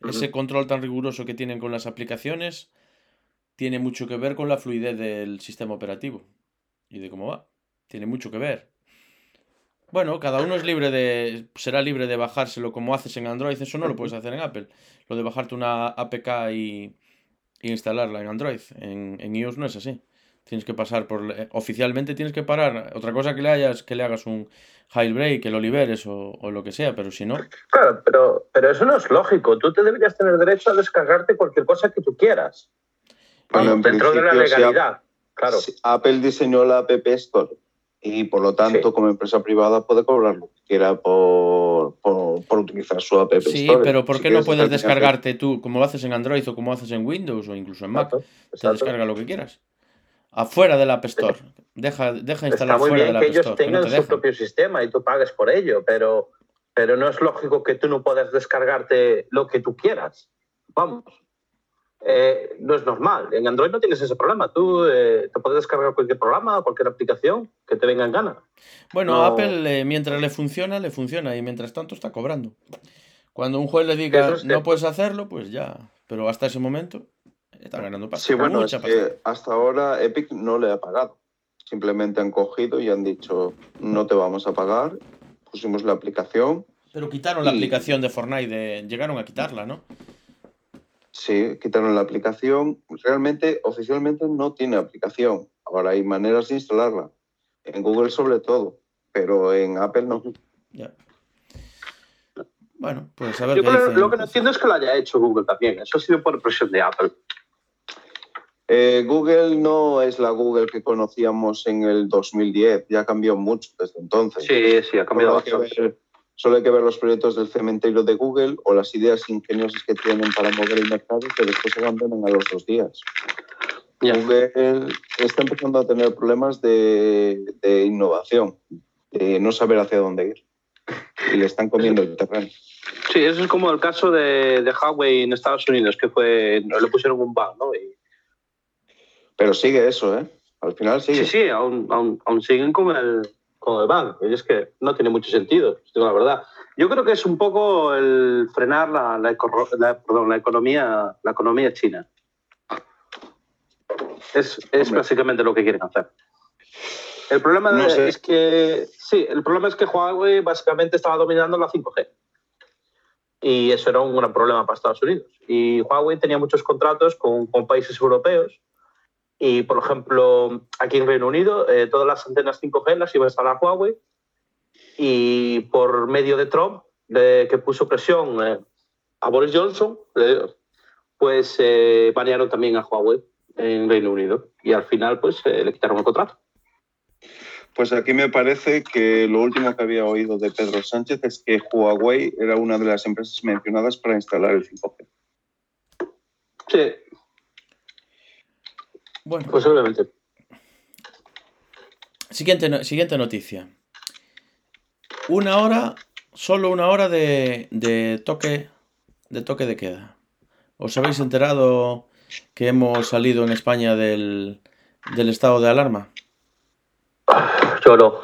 Ese control tan riguroso que tienen con las aplicaciones tiene mucho que ver con la fluidez del sistema operativo y de cómo va. Tiene mucho que ver. Bueno, cada uno es libre de. será libre de bajárselo como haces en Android. Eso no lo puedes hacer en Apple. Lo de bajarte una APK y, instalarla en Android. En, en, iOS no es así. Tienes que pasar por. Eh, oficialmente tienes que parar. Otra cosa que le hayas, que le hagas un jailbreak, que lo liberes o, lo que sea, pero si no. Claro, pero, pero eso no es lógico. Tú te deberías tener derecho a descargarte cualquier cosa que tú quieras. Bueno, dentro de la legalidad. Claro. Apple diseñó la App Store y por lo tanto como empresa privada puede cobrar lo que quiera por, por, utilizar su App Store. Sí, pero ¿por qué no puedes descargarte tú como lo haces en Android o como haces en Windows o incluso en Mac? Te descarga lo que quieras. Afuera de la App Store. Deja, deja instalar Está muy bien que ellos tengan su propio sistema y tú pagues por ello, pero, pero no es lógico que tú no puedas descargarte lo que tú quieras. Vamos. Eh, no es normal. En Android no tienes ese problema. Tú eh, te puedes descargar cualquier programa, cualquier aplicación que te venga en gana. Bueno, Apple, eh, mientras le funciona, le funciona y mientras tanto está cobrando. Cuando un juez le diga no puedes hacerlo, pues ya. Pero hasta ese momento está ganando pasta. Sí, bueno, hasta ahora Epic no le ha pagado. Simplemente han cogido y han dicho no te vamos a pagar. Pusimos la aplicación. Pero quitaron la aplicación de Fortnite, llegaron a quitarla, ¿no? Sí, quitaron la aplicación. Realmente, oficialmente no tiene aplicación. Ahora hay maneras de instalarla. En Google sobre todo, pero en Apple no. Bueno, pues a ver. Yo lo que no entiendo es que lo haya hecho Google también. Eso ha sido por presión de Apple. Eh, Google no es la Google que conocíamos en el 2010, ya cambió mucho desde entonces. Sí, sí, ha cambiado Solo hay que ver los proyectos del cementerio de Google o las ideas ingeniosas que tienen para mover el mercado que después se abandonan a los dos días. Google está empezando a tener problemas de, de innovación, de no saber hacia dónde ir. Y le están comiendo el terreno. Sí, eso es como el caso de, de Huawei en Estados Unidos, que fue, le pusieron un ban, ¿no? Y... Pero sigue eso, ¿eh? Al final sigue. Sí, sí, aún, aún, aún siguen con el, con el ban. Y es que no tiene mucho sentido, la verdad. Yo creo que es un poco el frenar la, la, perdón, la economía, la economía china. Es, es básicamente lo que quieren hacer. El problema es que sí, el problema es que Huawei básicamente estaba dominando la 5G. Y eso era un gran problema para Estados Unidos. Y Huawei tenía muchos contratos con, con países europeos. Y, por ejemplo, aquí en Reino Unido, eh, todas las antenas 5G las iba a instalar Huawei. Y por medio de Trump, que puso presión eh, a Boris Johnson, pues eh, banearon también a Huawei en Reino Unido. Y al final, pues le quitaron el contrato. Pues aquí me parece que lo último que había oído de Pedro Sánchez es que Huawei era una de las empresas mencionadas para instalar el 5G. Sí. Bueno. Pues obviamente. Siguiente, siguiente noticia. Una hora, solo una hora de, de, toque, de toque de queda. ¿Os habéis enterado que hemos salido en España del, del estado de alarma? Yo no.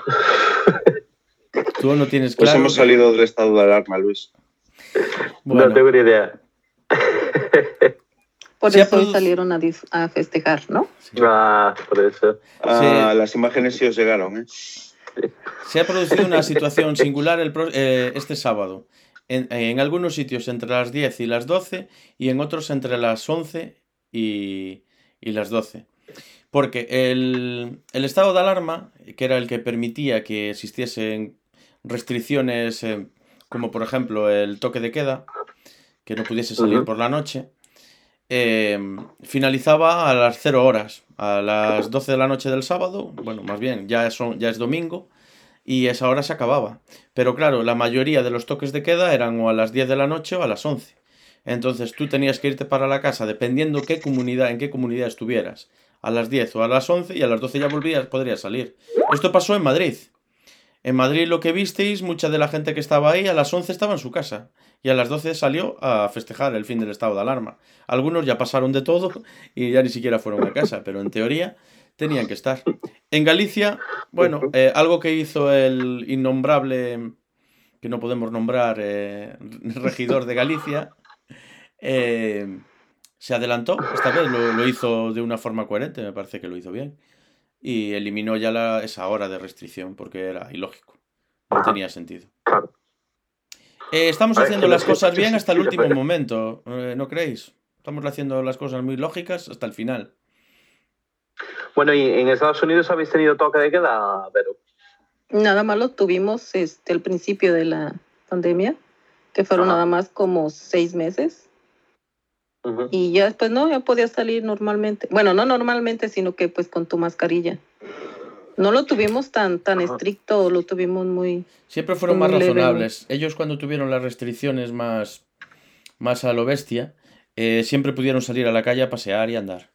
Tú no tienes claro. Pues hemos salido del estado de alarma, Luis. No tengo ni idea. Por eso salieron a, a, festejar, ¿no? Ah, por eso. Ah, Las imágenes sí os llegaron, ¿eh? Se ha producido una situación singular el eh, este sábado. En, en, algunos sitios entre las 10 y las 12 y en otros entre las 11 y, y las 12. Porque el, estado de alarma, que era el que permitía que existiesen restricciones eh, como por ejemplo el toque de queda, que no pudiese salir por la noche, eh, finalizaba a las 0 horas, a las 12 de la noche del sábado, bueno, más bien, ya es, ya es domingo, y esa hora se acababa. Pero claro, la mayoría de los toques de queda eran o a las 10 de la noche o a las 11. Entonces tú tenías que irte para la casa dependiendo qué comunidad, en qué comunidad estuvieras a las 10 o a las 11 y a las 12 ya volvías, podría salir. Esto pasó en Madrid. En Madrid lo que visteis, mucha de la gente que estaba ahí a las 11 estaba en su casa y a las 12 salió a festejar el fin del estado de alarma. Algunos ya pasaron de todo y ya ni siquiera fueron a casa, pero en teoría tenían que estar. En Galicia, bueno, eh, algo que hizo el innombrable, que no podemos nombrar, eh, <laughs> regidor de Galicia, eh, se adelantó, esta vez lo, hizo de una forma coherente, me parece que lo hizo bien. Y eliminó ya la, esa hora de restricción porque era ilógico. No tenía sentido. Eh, estamos haciendo las cosas bien hasta el último momento, eh, ¿no creéis? Estamos haciendo las cosas muy lógicas hasta el final. Bueno, ¿y en Estados Unidos habéis tenido toque de queda, pero Nada más lo tuvimos este, el principio de la pandemia, que fueron nada más como seis meses. Y ya después no, ya podía salir normalmente. Bueno, no normalmente, sino que pues con tu mascarilla. No lo tuvimos tan, tan estricto, lo tuvimos muy... Siempre fueron más razonables. Ellos cuando tuvieron las restricciones más, más a lo bestia, eh, siempre pudieron salir a la calle a pasear y andar.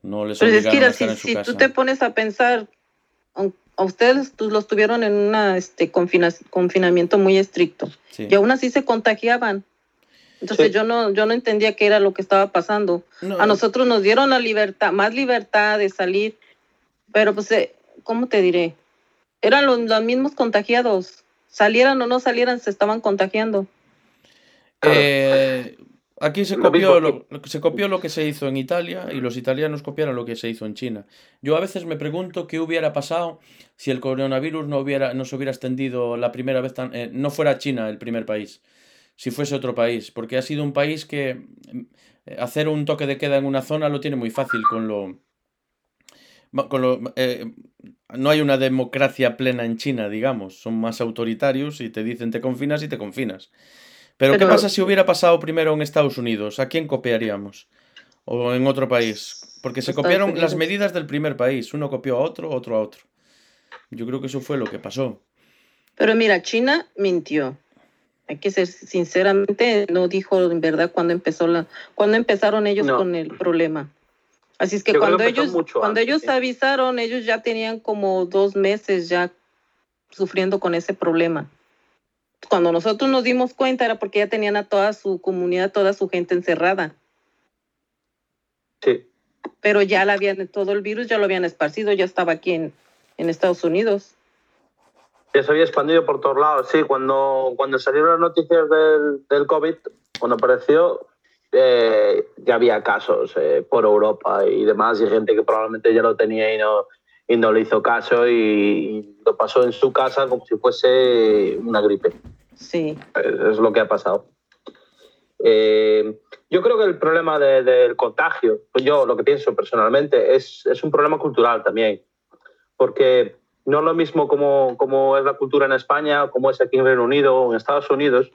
No les Pero es que, a estar si, en su si tú te pones a pensar, a ustedes pues, los tuvieron en un este, confinamiento muy estricto. Y aún así se contagiaban. Entonces yo no yo no entendía qué era lo que estaba pasando. A nosotros nos dieron la libertad, más libertad de salir, pero pues, eh, ¿cómo te diré? Eran los, mismos contagiados. Salieran o no salieran, se estaban contagiando. Eh, aquí se copió, lo, se copió lo que se hizo en Italia y los italianos copiaron lo que se hizo en China. Yo a veces me pregunto qué hubiera pasado si el coronavirus no, hubiera, no se hubiera extendido la primera vez, tan, eh, no fuera China el primer país si fuese otro país, porque ha sido un país que eh, hacer un toque de queda en una zona lo tiene muy fácil con lo... Con lo eh, no hay una democracia plena en China, digamos, son más autoritarios y te dicen te confinas y te confinas. Pero, ¿qué pasa si hubiera pasado primero en Estados Unidos? ¿A quién copiaríamos? ¿O en otro país? Porque se copiaron las medidas del primer país, uno copió a otro, otro a otro. Yo creo que eso fue lo que pasó. Pero mira, China mintió. Hay que ser sinceramente, no dijo en verdad cuando empezó la, cuando empezaron ellos No. con el problema. Así es que Yo cuando ellos, cuando antes, ellos sí. avisaron, ellos ya tenían como dos meses ya sufriendo con ese problema. Cuando nosotros nos dimos cuenta era porque ya tenían a toda su comunidad, toda su gente encerrada. Sí. Pero ya la habían, todo el virus ya lo habían esparcido, ya estaba aquí en, en Estados Unidos. Ya se había expandido por todos lados, sí. Cuando, cuando salieron las noticias del, del COVID, cuando apareció, eh, ya había casos eh, por Europa y demás, y gente que probablemente ya lo tenía y no, y no le hizo caso y, y lo pasó en su casa como si fuese una gripe. Sí. Es es lo que ha pasado. Eh, yo creo que el problema de- del contagio, pues yo lo que pienso personalmente, es, es un problema cultural también. Porque no es lo mismo como, como es la cultura en España, como es aquí en Reino Unido o en Estados Unidos.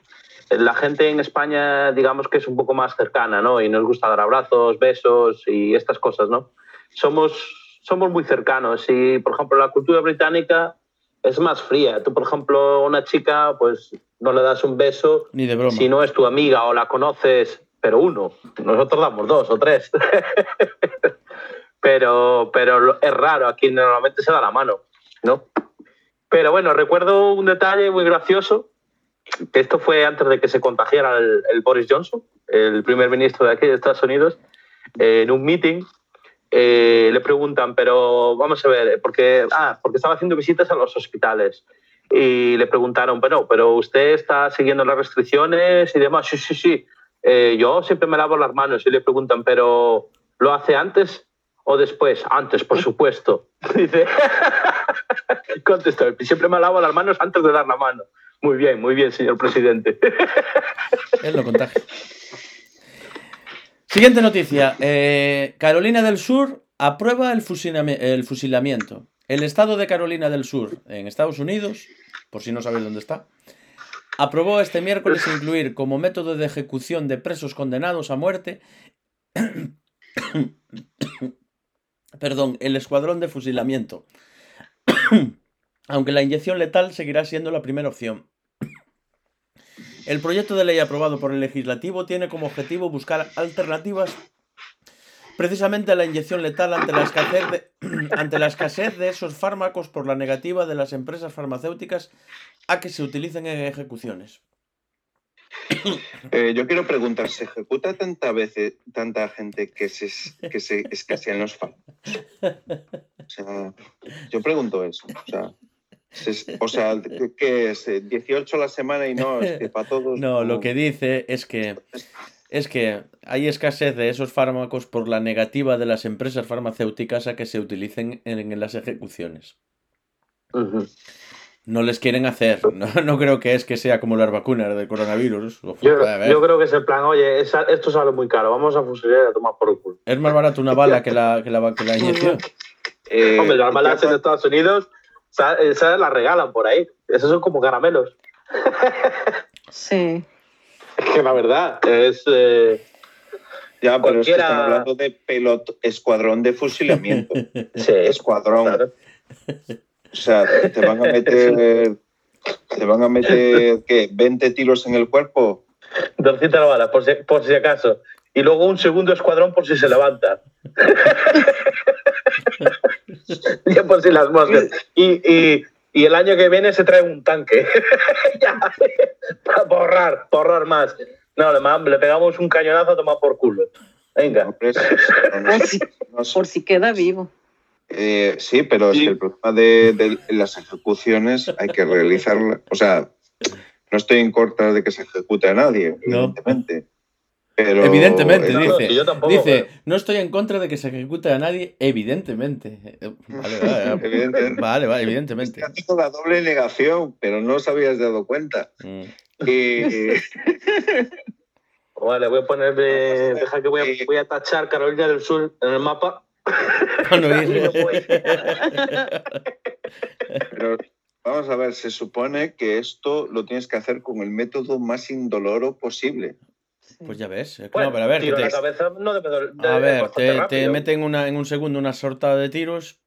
Eh, La gente en España, digamos que es un poco más cercana, ¿no? Y nos gusta dar abrazos, besos y estas cosas, ¿no? Somos, somos muy cercanos y, por ejemplo, la cultura británica es más fría. Tú, por ejemplo, a una chica, pues no le das un beso Ni de broma. si no es tu amiga o la conoces, pero uno. Nosotros damos dos o tres. <laughs> pero, pero es raro, aquí normalmente se da la mano, ¿no? Pero bueno, recuerdo un detalle muy gracioso, que esto fue antes de que se contagiara el, Boris Johnson, el primer ministro de aquí de Estados Unidos, eh, en un meeting. eh, le preguntan, pero vamos a ver, porque, ah, porque estaba haciendo visitas a los hospitales y le preguntaron, bueno, pero usted está siguiendo las restricciones y demás. Sí, sí, sí. Eh, yo siempre me lavo las manos y le preguntan, pero ¿lo hace antes o después? Antes, por supuesto. <laughs> Dice, <laughs> contestó, siempre me lavo las manos antes de dar la mano. Muy bien, muy bien, señor presidente. <laughs> Él lo contagia. Siguiente noticia. Eh, Carolina del Sur aprueba el, el fusilamiento. El estado de Carolina del Sur, en Estados Unidos, por si no sabéis dónde está, aprobó este miércoles incluir como método de ejecución de presos condenados a muerte perdón, el escuadrón de fusilamiento. <coughs> Aunque la inyección letal seguirá siendo la primera opción. El proyecto de ley aprobado por el legislativo tiene como objetivo buscar alternativas precisamente a la inyección letal ante la escasez de, <coughs> ante la escasez de esos fármacos por la negativa de las empresas farmacéuticas a que se utilicen en ejecuciones. <coughs> Eh, yo quiero preguntar, ¿se ejecuta tanta veces, tanta gente que se, que se escasean los fármacos? O sea, yo pregunto eso. O sea, se- o sea, ¿qué- ¿qué es? Eh, ¿18 a la semana y no? Es que para todos. No, lo que dice es que es que hay escasez de esos fármacos por la negativa de las empresas farmacéuticas a que se utilicen en, en las ejecuciones. Ujú. No les quieren hacer. No, no creo que es que sea como las vacunas del coronavirus. Uf, Yo, yo creo que es el plan, oye, esa- esto sale muy caro, vamos a fusilar y a tomar por el culo. Es más barato una bala que la, que la, que la inyección. Eh, Hombre, las ¿qué balas en Estados Unidos, sa- esas las regalan por ahí. Esos son como caramelos. Sí. <laughs> Es que la verdad es... eh, Ya, pero es que cualquiera- están hablando de pelot escuadrón de fusilamiento. <laughs> sí, escuadrón. claro. O sea, te van a <laughs> meter. Te van a meter, ¿qué? ¿20 tiros en el cuerpo? 200 balas, por si, por si acaso. Y luego un segundo escuadrón por si se levanta. <laughs> ya por si las moscas. Y, y- y el año que viene se trae un tanque. <laughs> Ya, para borrar, borrar más. No, le, le pegamos un cañonazo a tomar por culo. Venga. No, si, por si queda vivo. Eh, sí, pero es que el problema de, de las ejecuciones hay que realizarlas. O sea, no estoy en contra de que se ejecute a nadie, No. evidentemente. Pero Evidentemente, No, no, dice. yo tampoco, dice, pero- no estoy en contra de que se ejecute a nadie, evidentemente. <laughs> Vale, vale, vale. Evidentemente. Vale, vale, evidentemente. Está haciendo la doble negación, pero no os habías dado cuenta. Mm. Y, <laughs> Vale, voy a ponerme. Deja que voy a, voy a tachar Carolina del Sur en el mapa. Para no ir. pero vamos a ver, se supone que esto lo tienes que hacer con el método más indoloro posible. Pues ya ves. es que Bueno, no, pero a ver, tiro te- la cabeza no debe doler- a ver, te, meten una, en un segundo una sortada de tiros.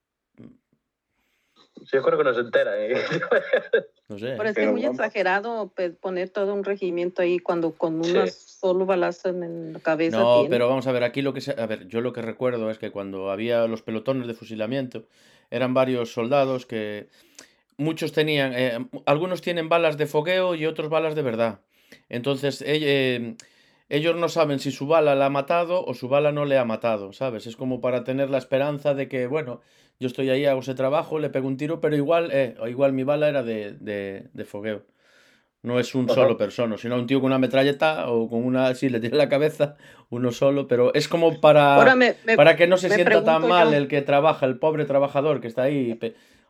Yo creo que no se entera. ¿eh? <laughs> No sé. Pero es que es muy vamos- exagerado pues, poner todo un regimiento ahí cuando con Sí. un solo balazo en la cabeza No, tiene. pero vamos a ver, aquí lo que se... A ver, yo lo que recuerdo es que cuando había los pelotones de fusilamiento, eran varios soldados que muchos tenían, eh, algunos tienen balas de fogueo y otros balas de verdad. Entonces, ell- eh, ellos no saben si su bala la ha matado o su bala no le ha matado, ¿sabes? Es como para tener la esperanza de que, bueno, yo estoy ahí, hago ese trabajo, le pego un tiro, pero igual, eh, o igual mi bala era de, de, de fogueo. No es un Ajá. solo persona, sino un tío con una metralleta o con una, <laughs> si le tira en la cabeza, uno solo, pero es como para, Ahora me, me- para que no se sienta tan mal yo- el que trabaja, el pobre trabajador que está ahí.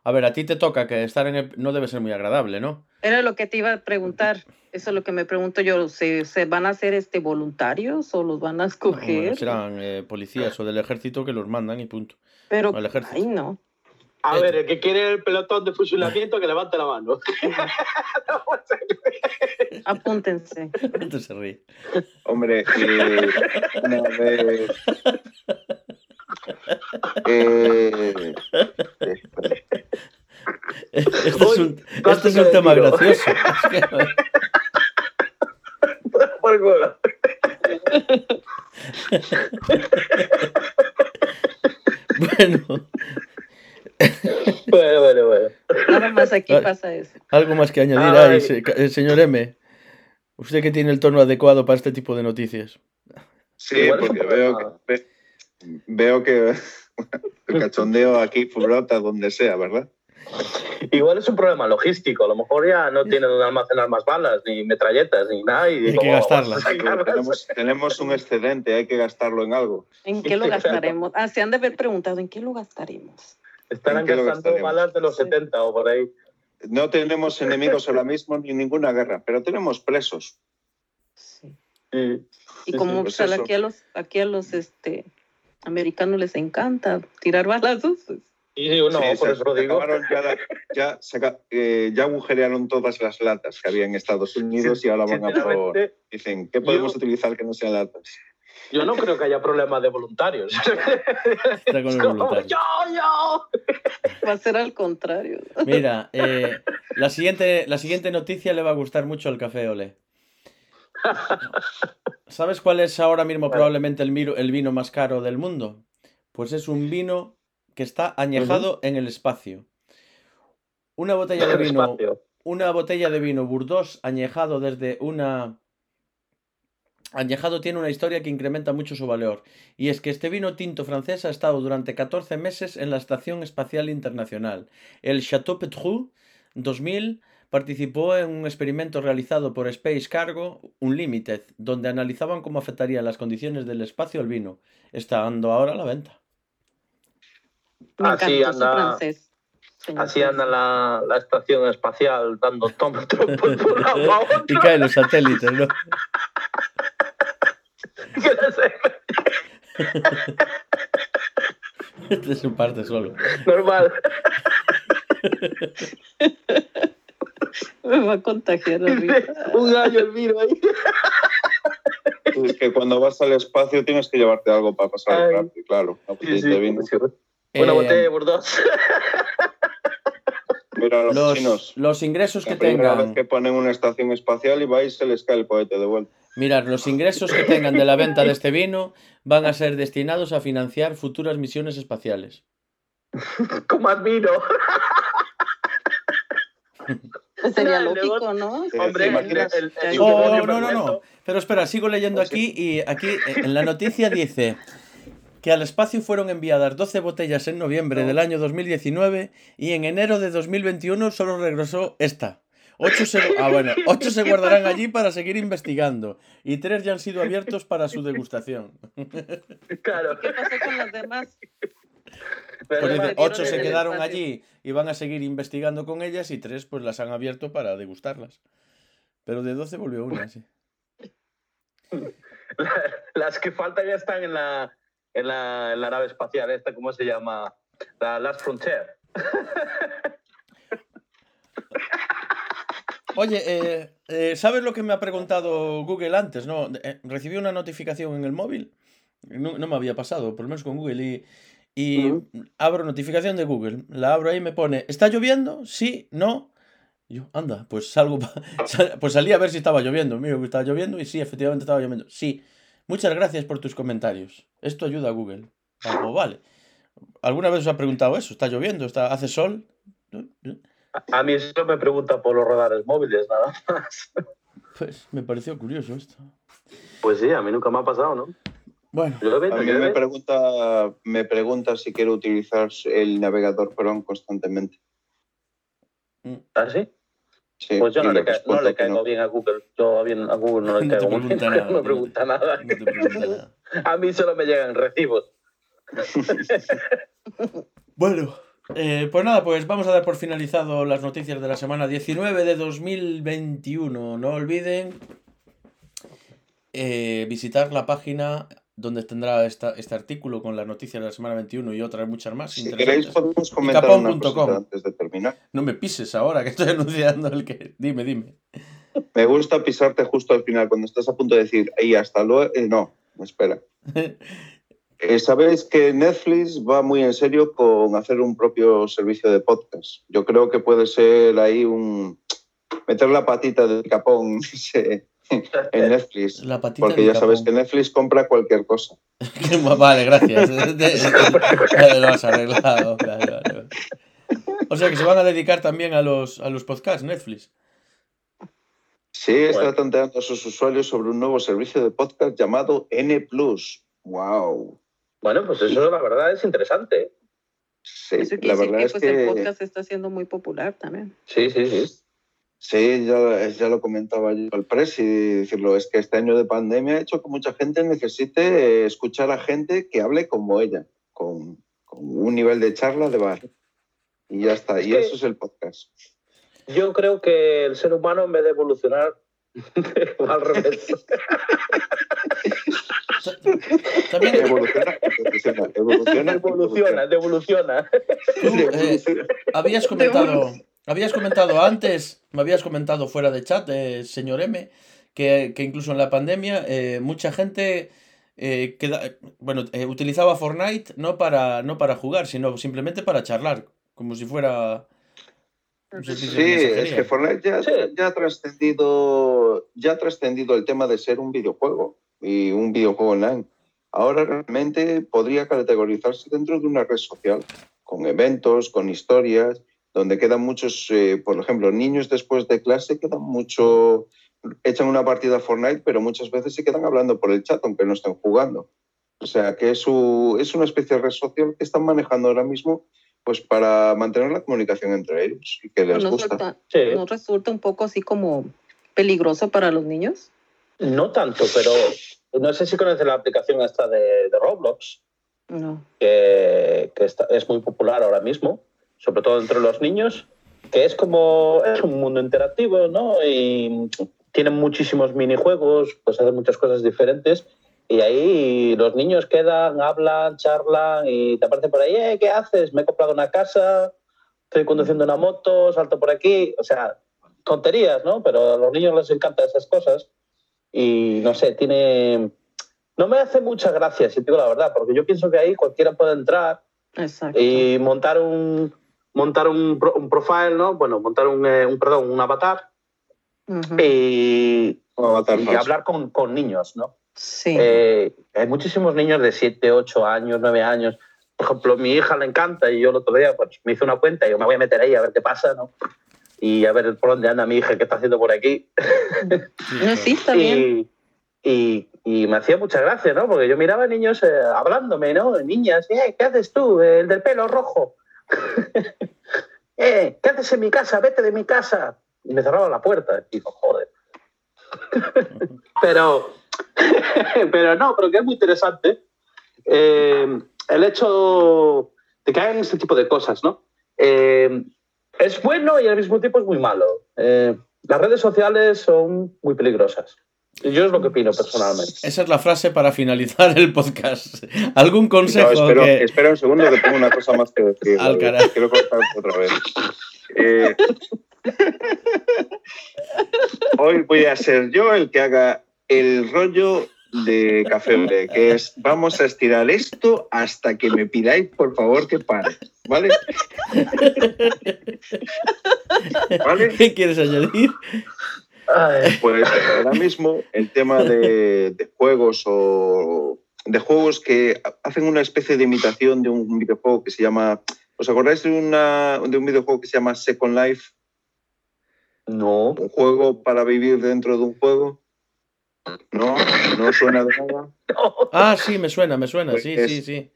A ver, a ti te toca que estar en el... No debe ser muy agradable, ¿no? Era lo que te iba a preguntar. Eso es lo que me pregunto yo. ¿Se, se van a hacer este voluntarios o los van a Bueno, escoger? serán eh, policías o del ejército que los mandan y punto. Pero, al ejército. ay, no. A ver, el que quiere el pelotón de fusilamiento, que levante la mano. <laughs> Apúntense. Te se ríe. Hombre, eh, una vez. <laughs> Eh, <laughs> espera. Este es un, Uy, este es un tema tiro. gracioso. <laughs> Por culo. bueno, Bueno, bueno, bueno. Nada más aquí Ay. pasa eso. algo más que añadir Ay. ahí, se- señor M. Usted que tiene el tono adecuado para este tipo de noticias. Sí, porque veo que, ve- veo que el <laughs> cachondeo aquí brota donde sea, ¿verdad? Igual es un problema logístico. A lo mejor ya no tienen donde almacenar más balas, ni metralletas, ni nada. Y Hay que ¿cómo vamos a gastarlas. <laughs> Tenemos, tenemos un excedente, hay que gastarlo en algo. ¿En qué lo <laughs> gastaremos? Ah, se han de haber preguntado, ¿en qué lo gastaremos? Estarán ¿En qué lo gastando gastaremos? balas de los Sí. 70 o por ahí. No tenemos enemigos ahora mismo ni ninguna guerra, pero tenemos presos. Sí. Sí. Y Sí, como pues aquí a los, aquí a los este, americanos les encanta tirar balazos, pues, sí, no, Sí, por se- eso lo digo. ya, la- ya, eh, ya agujerearon todas las latas que había en Estados Unidos y ahora van a por... Dicen, ¿qué podemos Yo- utilizar que no sean latas? yo no creo que haya problema de voluntarios. <laughs> Está con el como, voluntario. yo, yo. va a ser al contrario. Mira, eh, la, siguiente, la siguiente noticia le va a gustar mucho al café Olé. ¿Sabes cuál es ahora mismo probablemente el, miro- el vino más caro del mundo? Pues es un vino que está añejado en el espacio. Una botella de vino, una botella de vino Burdeos añejado desde una añejado tiene una historia que incrementa mucho su valor y es que este vino tinto francés ha estado durante 14 meses en la Estación Espacial Internacional. El Chateau Petrou 2000 participó en un experimento realizado por Space Cargo Unlimited, donde analizaban cómo afectarían las condiciones del espacio al vino, estando ahora a la venta. Me Así encantó su anda- francés. Así anda la, la estación espacial dando tom- por un lado a otro. Y caen los satélites, ¿no? <laughs> Que no sé, Este es su parte solo. Normal. Me va a contagiar. Un gallo el vino ahí. Es que cuando vas al espacio tienes que llevarte algo para pasar el rato, claro. Una Sí, sí, vino. sí. Una Eh, botella. <laughs> Mira a los, los, chinos. los ingresos que La primera tengan, vez que ponen una estación espacial y vais se les cae el cohete de vuelta. mirad, los ingresos que tengan de la venta de este vino van a ser destinados a financiar futuras misiones espaciales. <laughs> Vino. Pues sería lógico, ¿no? ¿Te Hombre, imaginas? el- el- Oh, no, no, no. Pero espera, sigo leyendo Pues aquí y aquí en la noticia dice que al espacio fueron enviadas 12 botellas en noviembre del año 2019 y en enero de 2021 solo regresó esta. Ocho se, ah, bueno, <laughs> ocho se guardarán allí para seguir investigando y tres ya han sido abiertos para su degustación. <laughs> Claro. ¿Qué pasó con las demás? Pues dice, ocho se quedaron allí y van a seguir investigando con ellas y tres pues las han abierto para degustarlas. Pero de 12 volvió una, sí. <laughs> Las que faltan ya están en la, en la, en la nave espacial, esta, ¿cómo se llama? La Last Frontier. Oye, eh, eh, ¿sabes lo que me ha preguntado Google antes? No, Eh, recibí una notificación en el móvil, no, no me había pasado, por lo menos con Google, y, y Ujú. abro notificación de Google. La abro ahí y me pone, ¿está lloviendo? Sí, no. Y yo, anda, pues salgo, pa- <laughs> pues salí a ver si estaba lloviendo. Miro que estaba lloviendo y sí, efectivamente estaba lloviendo. Sí, muchas gracias por tus comentarios. Esto ayuda a Google. Ah, vale. ¿Alguna vez os ha preguntado eso? ¿Está lloviendo? ¿Está, ¿Hace sol? A mí solo me pregunta por los radares móviles, nada más. Pues me pareció curioso esto. Pues sí, a mí nunca me ha pasado, ¿no? Bueno, Llueve, A mí me pregunta, me pregunta si quiero utilizar el navegador Chrome constantemente. ¿Ah, sí? Sí, Pues yo no le, ca- respondo no le que caigo no. bien a Google. Yo a, bien- a Google no le caigo muy bien. <laughs> nada, No me pregunta nada. no te pregunta nada. <laughs> A mí solo me llegan recibos. <laughs> Bueno, eh, pues nada, pues vamos a dar por finalizado las noticias de la semana 19 de 2021. No olviden eh, visitar la página donde tendrá esta, este artículo con las noticias de la semana 21 y otras muchas más. Si queréis podemos comentar una Icapón.com. cosita antes de terminar. No me pises ahora que estoy <laughs> anunciando el que. Dime, dime. Me gusta pisarte justo al final, cuando estás a punto de decir, y hasta luego. eh, no, espera. <laughs> Eh, Sabéis que Netflix va muy en serio con hacer un propio servicio de podcast. Yo creo que puede ser ahí un. meter la patita del capón ese <laughs> en Netflix. La patita Porque ya sabes que. Netflix compra cualquier cosa. <laughs> vale, gracias. <laughs> Ya lo has arreglado. Vale, vale, vale. O sea que se van a dedicar también a los, a los podcasts, Netflix. Sí, está tanteando a sus usuarios sobre un nuevo servicio de podcast llamado N. ¡Wow! Bueno, pues eso la verdad es interesante. Sí, Eso quiere la decir verdad que es pues, el que. podcast está siendo muy popular también. Sí, sí, sí. Sí, ya, ya lo comentaba yo al press y decirlo, es que este año de pandemia ha hecho que mucha gente necesite eh, escuchar a gente que hable como ella, con, con un nivel de charla de bar. Y ya está, Es y eso es el podcast. Yo creo que el ser humano en vez de evolucionar va <laughs> al revés. También Evoluciona, evoluciona, evoluciona. evoluciona, evoluciona. tú, eh, Evoluciona. habías comentado, habías comentado antes, me habías comentado fuera de chat, eh, señor M, que, que incluso en la pandemia eh, mucha gente eh, queda- bueno, eh, utilizaba Fortnite no para, no para jugar, sino simplemente para charlar, como si fuera Sí, es que Fortnite ya, Sí. ya ha trascendido ya ha trascendido el tema de ser un videojuego y un videojuego online. Ahora realmente podría categorizarse dentro de una red social, con eventos, con historias, donde quedan muchos, eh, por ejemplo, niños después de clase quedan mucho, echan una partida a Fortnite, pero muchas veces se quedan hablando por el chat, aunque no estén jugando. O sea que es, es una especie de red social que están manejando ahora mismo pues para mantener la comunicación entre ellos y que les ¿No gusta. resulta, Sí. ¿No resulta un poco así como peligroso para los niños? No tanto, pero no sé si conoces la aplicación esta de, de Roblox, No. que, que está- es muy popular ahora mismo, sobre todo entre los niños, que es como, es un mundo interactivo, ¿no? Y tienen muchísimos minijuegos, pues hacen muchas cosas diferentes. Y ahí los niños quedan, hablan, charlan y te aparecen por ahí, "Eh, ¿qué haces? Me he comprado una casa, estoy conduciendo una moto, salto por aquí. O sea, tonterías, ¿no? Pero a los niños les encantan esas cosas. Y no sé, tiene. No me hace mucha gracia, si te digo la verdad, porque yo pienso que ahí cualquiera puede entrar Exacto. y montar un montar un, un profile, ¿no? Bueno, montar un, eh, un perdón, un avatar Ujú. y, Un avatar y hablar con, con niños, ¿no? Sí. Eh, hay muchísimos niños de 7, 8 años, 9 años. Por ejemplo, mi hija le encanta y yo el otro día pues, me hice una cuenta y yo me voy a meter ahí a ver qué pasa, ¿no? Y a ver por dónde anda mi hija, qué está haciendo por aquí. no, sí, está <laughs> bien. Y, y, y me hacía mucha gracia, ¿no? Porque yo miraba a niños eh, hablándome, ¿no? Niñas, "Eh, ¿qué haces tú? El del pelo rojo. <laughs> eh, ¿Qué haces en mi casa? Vete de mi casa. Y me cerraba la puerta. Y digo, joder. <laughs> pero, <laughs> pero no, pero que es muy interesante eh, el hecho de que hagan este tipo de cosas, ¿no? Eh, es bueno y al mismo tiempo es muy malo. Eh, las redes sociales son muy peligrosas. Yo es lo que opino personalmente. Esa es la frase para finalizar el podcast. <laughs> ¿Algún No, consejo espero, que... espera un segundo que tengo una cosa más que decir. Al carajo. <laughs> Quiero cortarte otra vez. Eh, hoy voy a ser yo el que haga el rollo de Café que es vamos a estirar esto hasta que me pidáis por favor que pare, ¿vale? <laughs> ¿Vale? ¿Qué quieres añadir? Pues ahora mismo el tema de, de, juegos o de juegos que hacen una especie de imitación de un videojuego que se llama. ¿Os acordáis de, una, de un videojuego que se llama Second Life? No. Un juego para vivir dentro de un juego. No, no suena de nada. <laughs> Ah, sí, me suena, me suena, sí, sí, sí.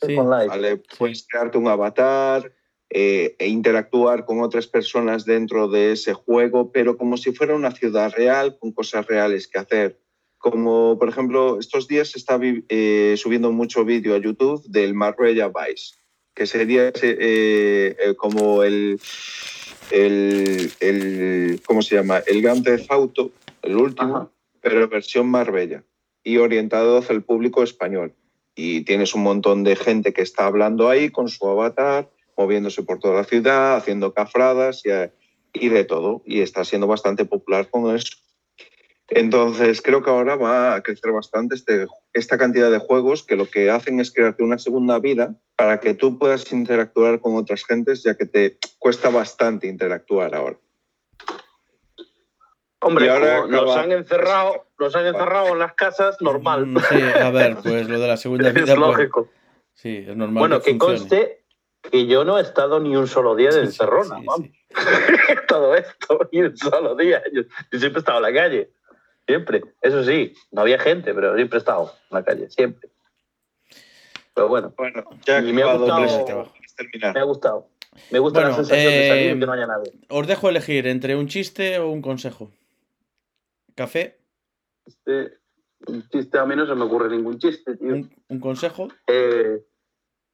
sí. Vale, puedes crearte un avatar eh, e interactuar con otras personas dentro de ese juego, pero como si fuera una ciudad real, con cosas reales que hacer. Como, por ejemplo, estos días se está eh, subiendo mucho vídeo a YouTube del Marbella Vice, que sería eh, eh, como el, el, el, ¿cómo se llama? El Grand Theft Auto, el último, Ajá pero versión Marbella y orientado hacia el público español. Y tienes un montón de gente que está hablando ahí con su avatar, moviéndose por toda la ciudad, haciendo cafradas y, y de todo. Y está siendo bastante popular con eso. Entonces, creo que ahora va a crecer bastante este, esta cantidad de juegos que lo que hacen es crearte una segunda vida para que tú puedas interactuar con otras gentes, ya que te cuesta bastante interactuar ahora. Hombre, ahora nos han encerrado, nos han encerrado en las casas, normal. Mm, sí, a ver, pues lo de la segunda <laughs> vida. es pues, lógico. sí, es normal. Bueno, que, conste que yo no he estado ni un solo día de encerrona, sí, <laughs> Todo esto, ni un solo día. Yo, siempre he estado en la calle. Siempre. Eso sí, no había gente, pero siempre he estado en la calle, siempre. Pero bueno. Bueno, ya y me ha gustado. Me ha gustado. Me gusta la sensación de salir y que no haya nadie. Os dejo elegir entre un chiste o un consejo. ¿Café? Este, un chiste, a mí no se me ocurre ningún chiste, tío. ¿Un, consejo? Eh,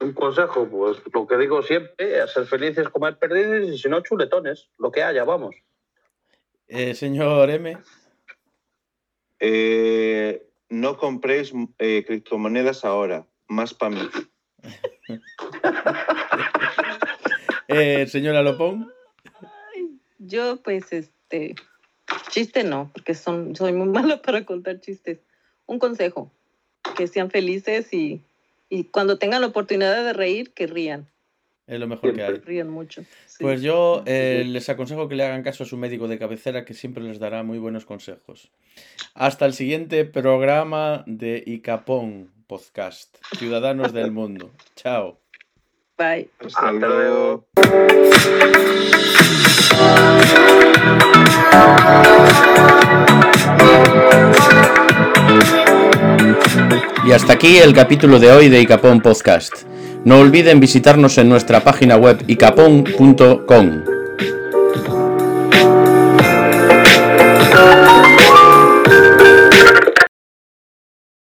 un consejo, pues lo que digo siempre, ser felices, comer perdidos y si no, chuletones, lo que haya, vamos. Eh, señor M. Eh, no compréis criptomonedas ahora, más para mí. <laughs> señora Lopón. Yo, pues, este, Chiste no, porque son, soy muy <laughs> malo para contar chistes. Un consejo, que sean felices y, y cuando tengan la oportunidad de reír, que rían. Es lo mejor que hay. Rían mucho. Pues yo eh, les aconsejo que le hagan caso a su médico de cabecera, que siempre les dará muy buenos consejos. Hasta el siguiente programa de Icapón Podcast, Ciudadanos del Mundo. <laughs> Chao. Bye. Hasta luego. Y hasta aquí el capítulo de hoy de Icapón Podcast. No olviden visitarnos en nuestra página web icapón.com.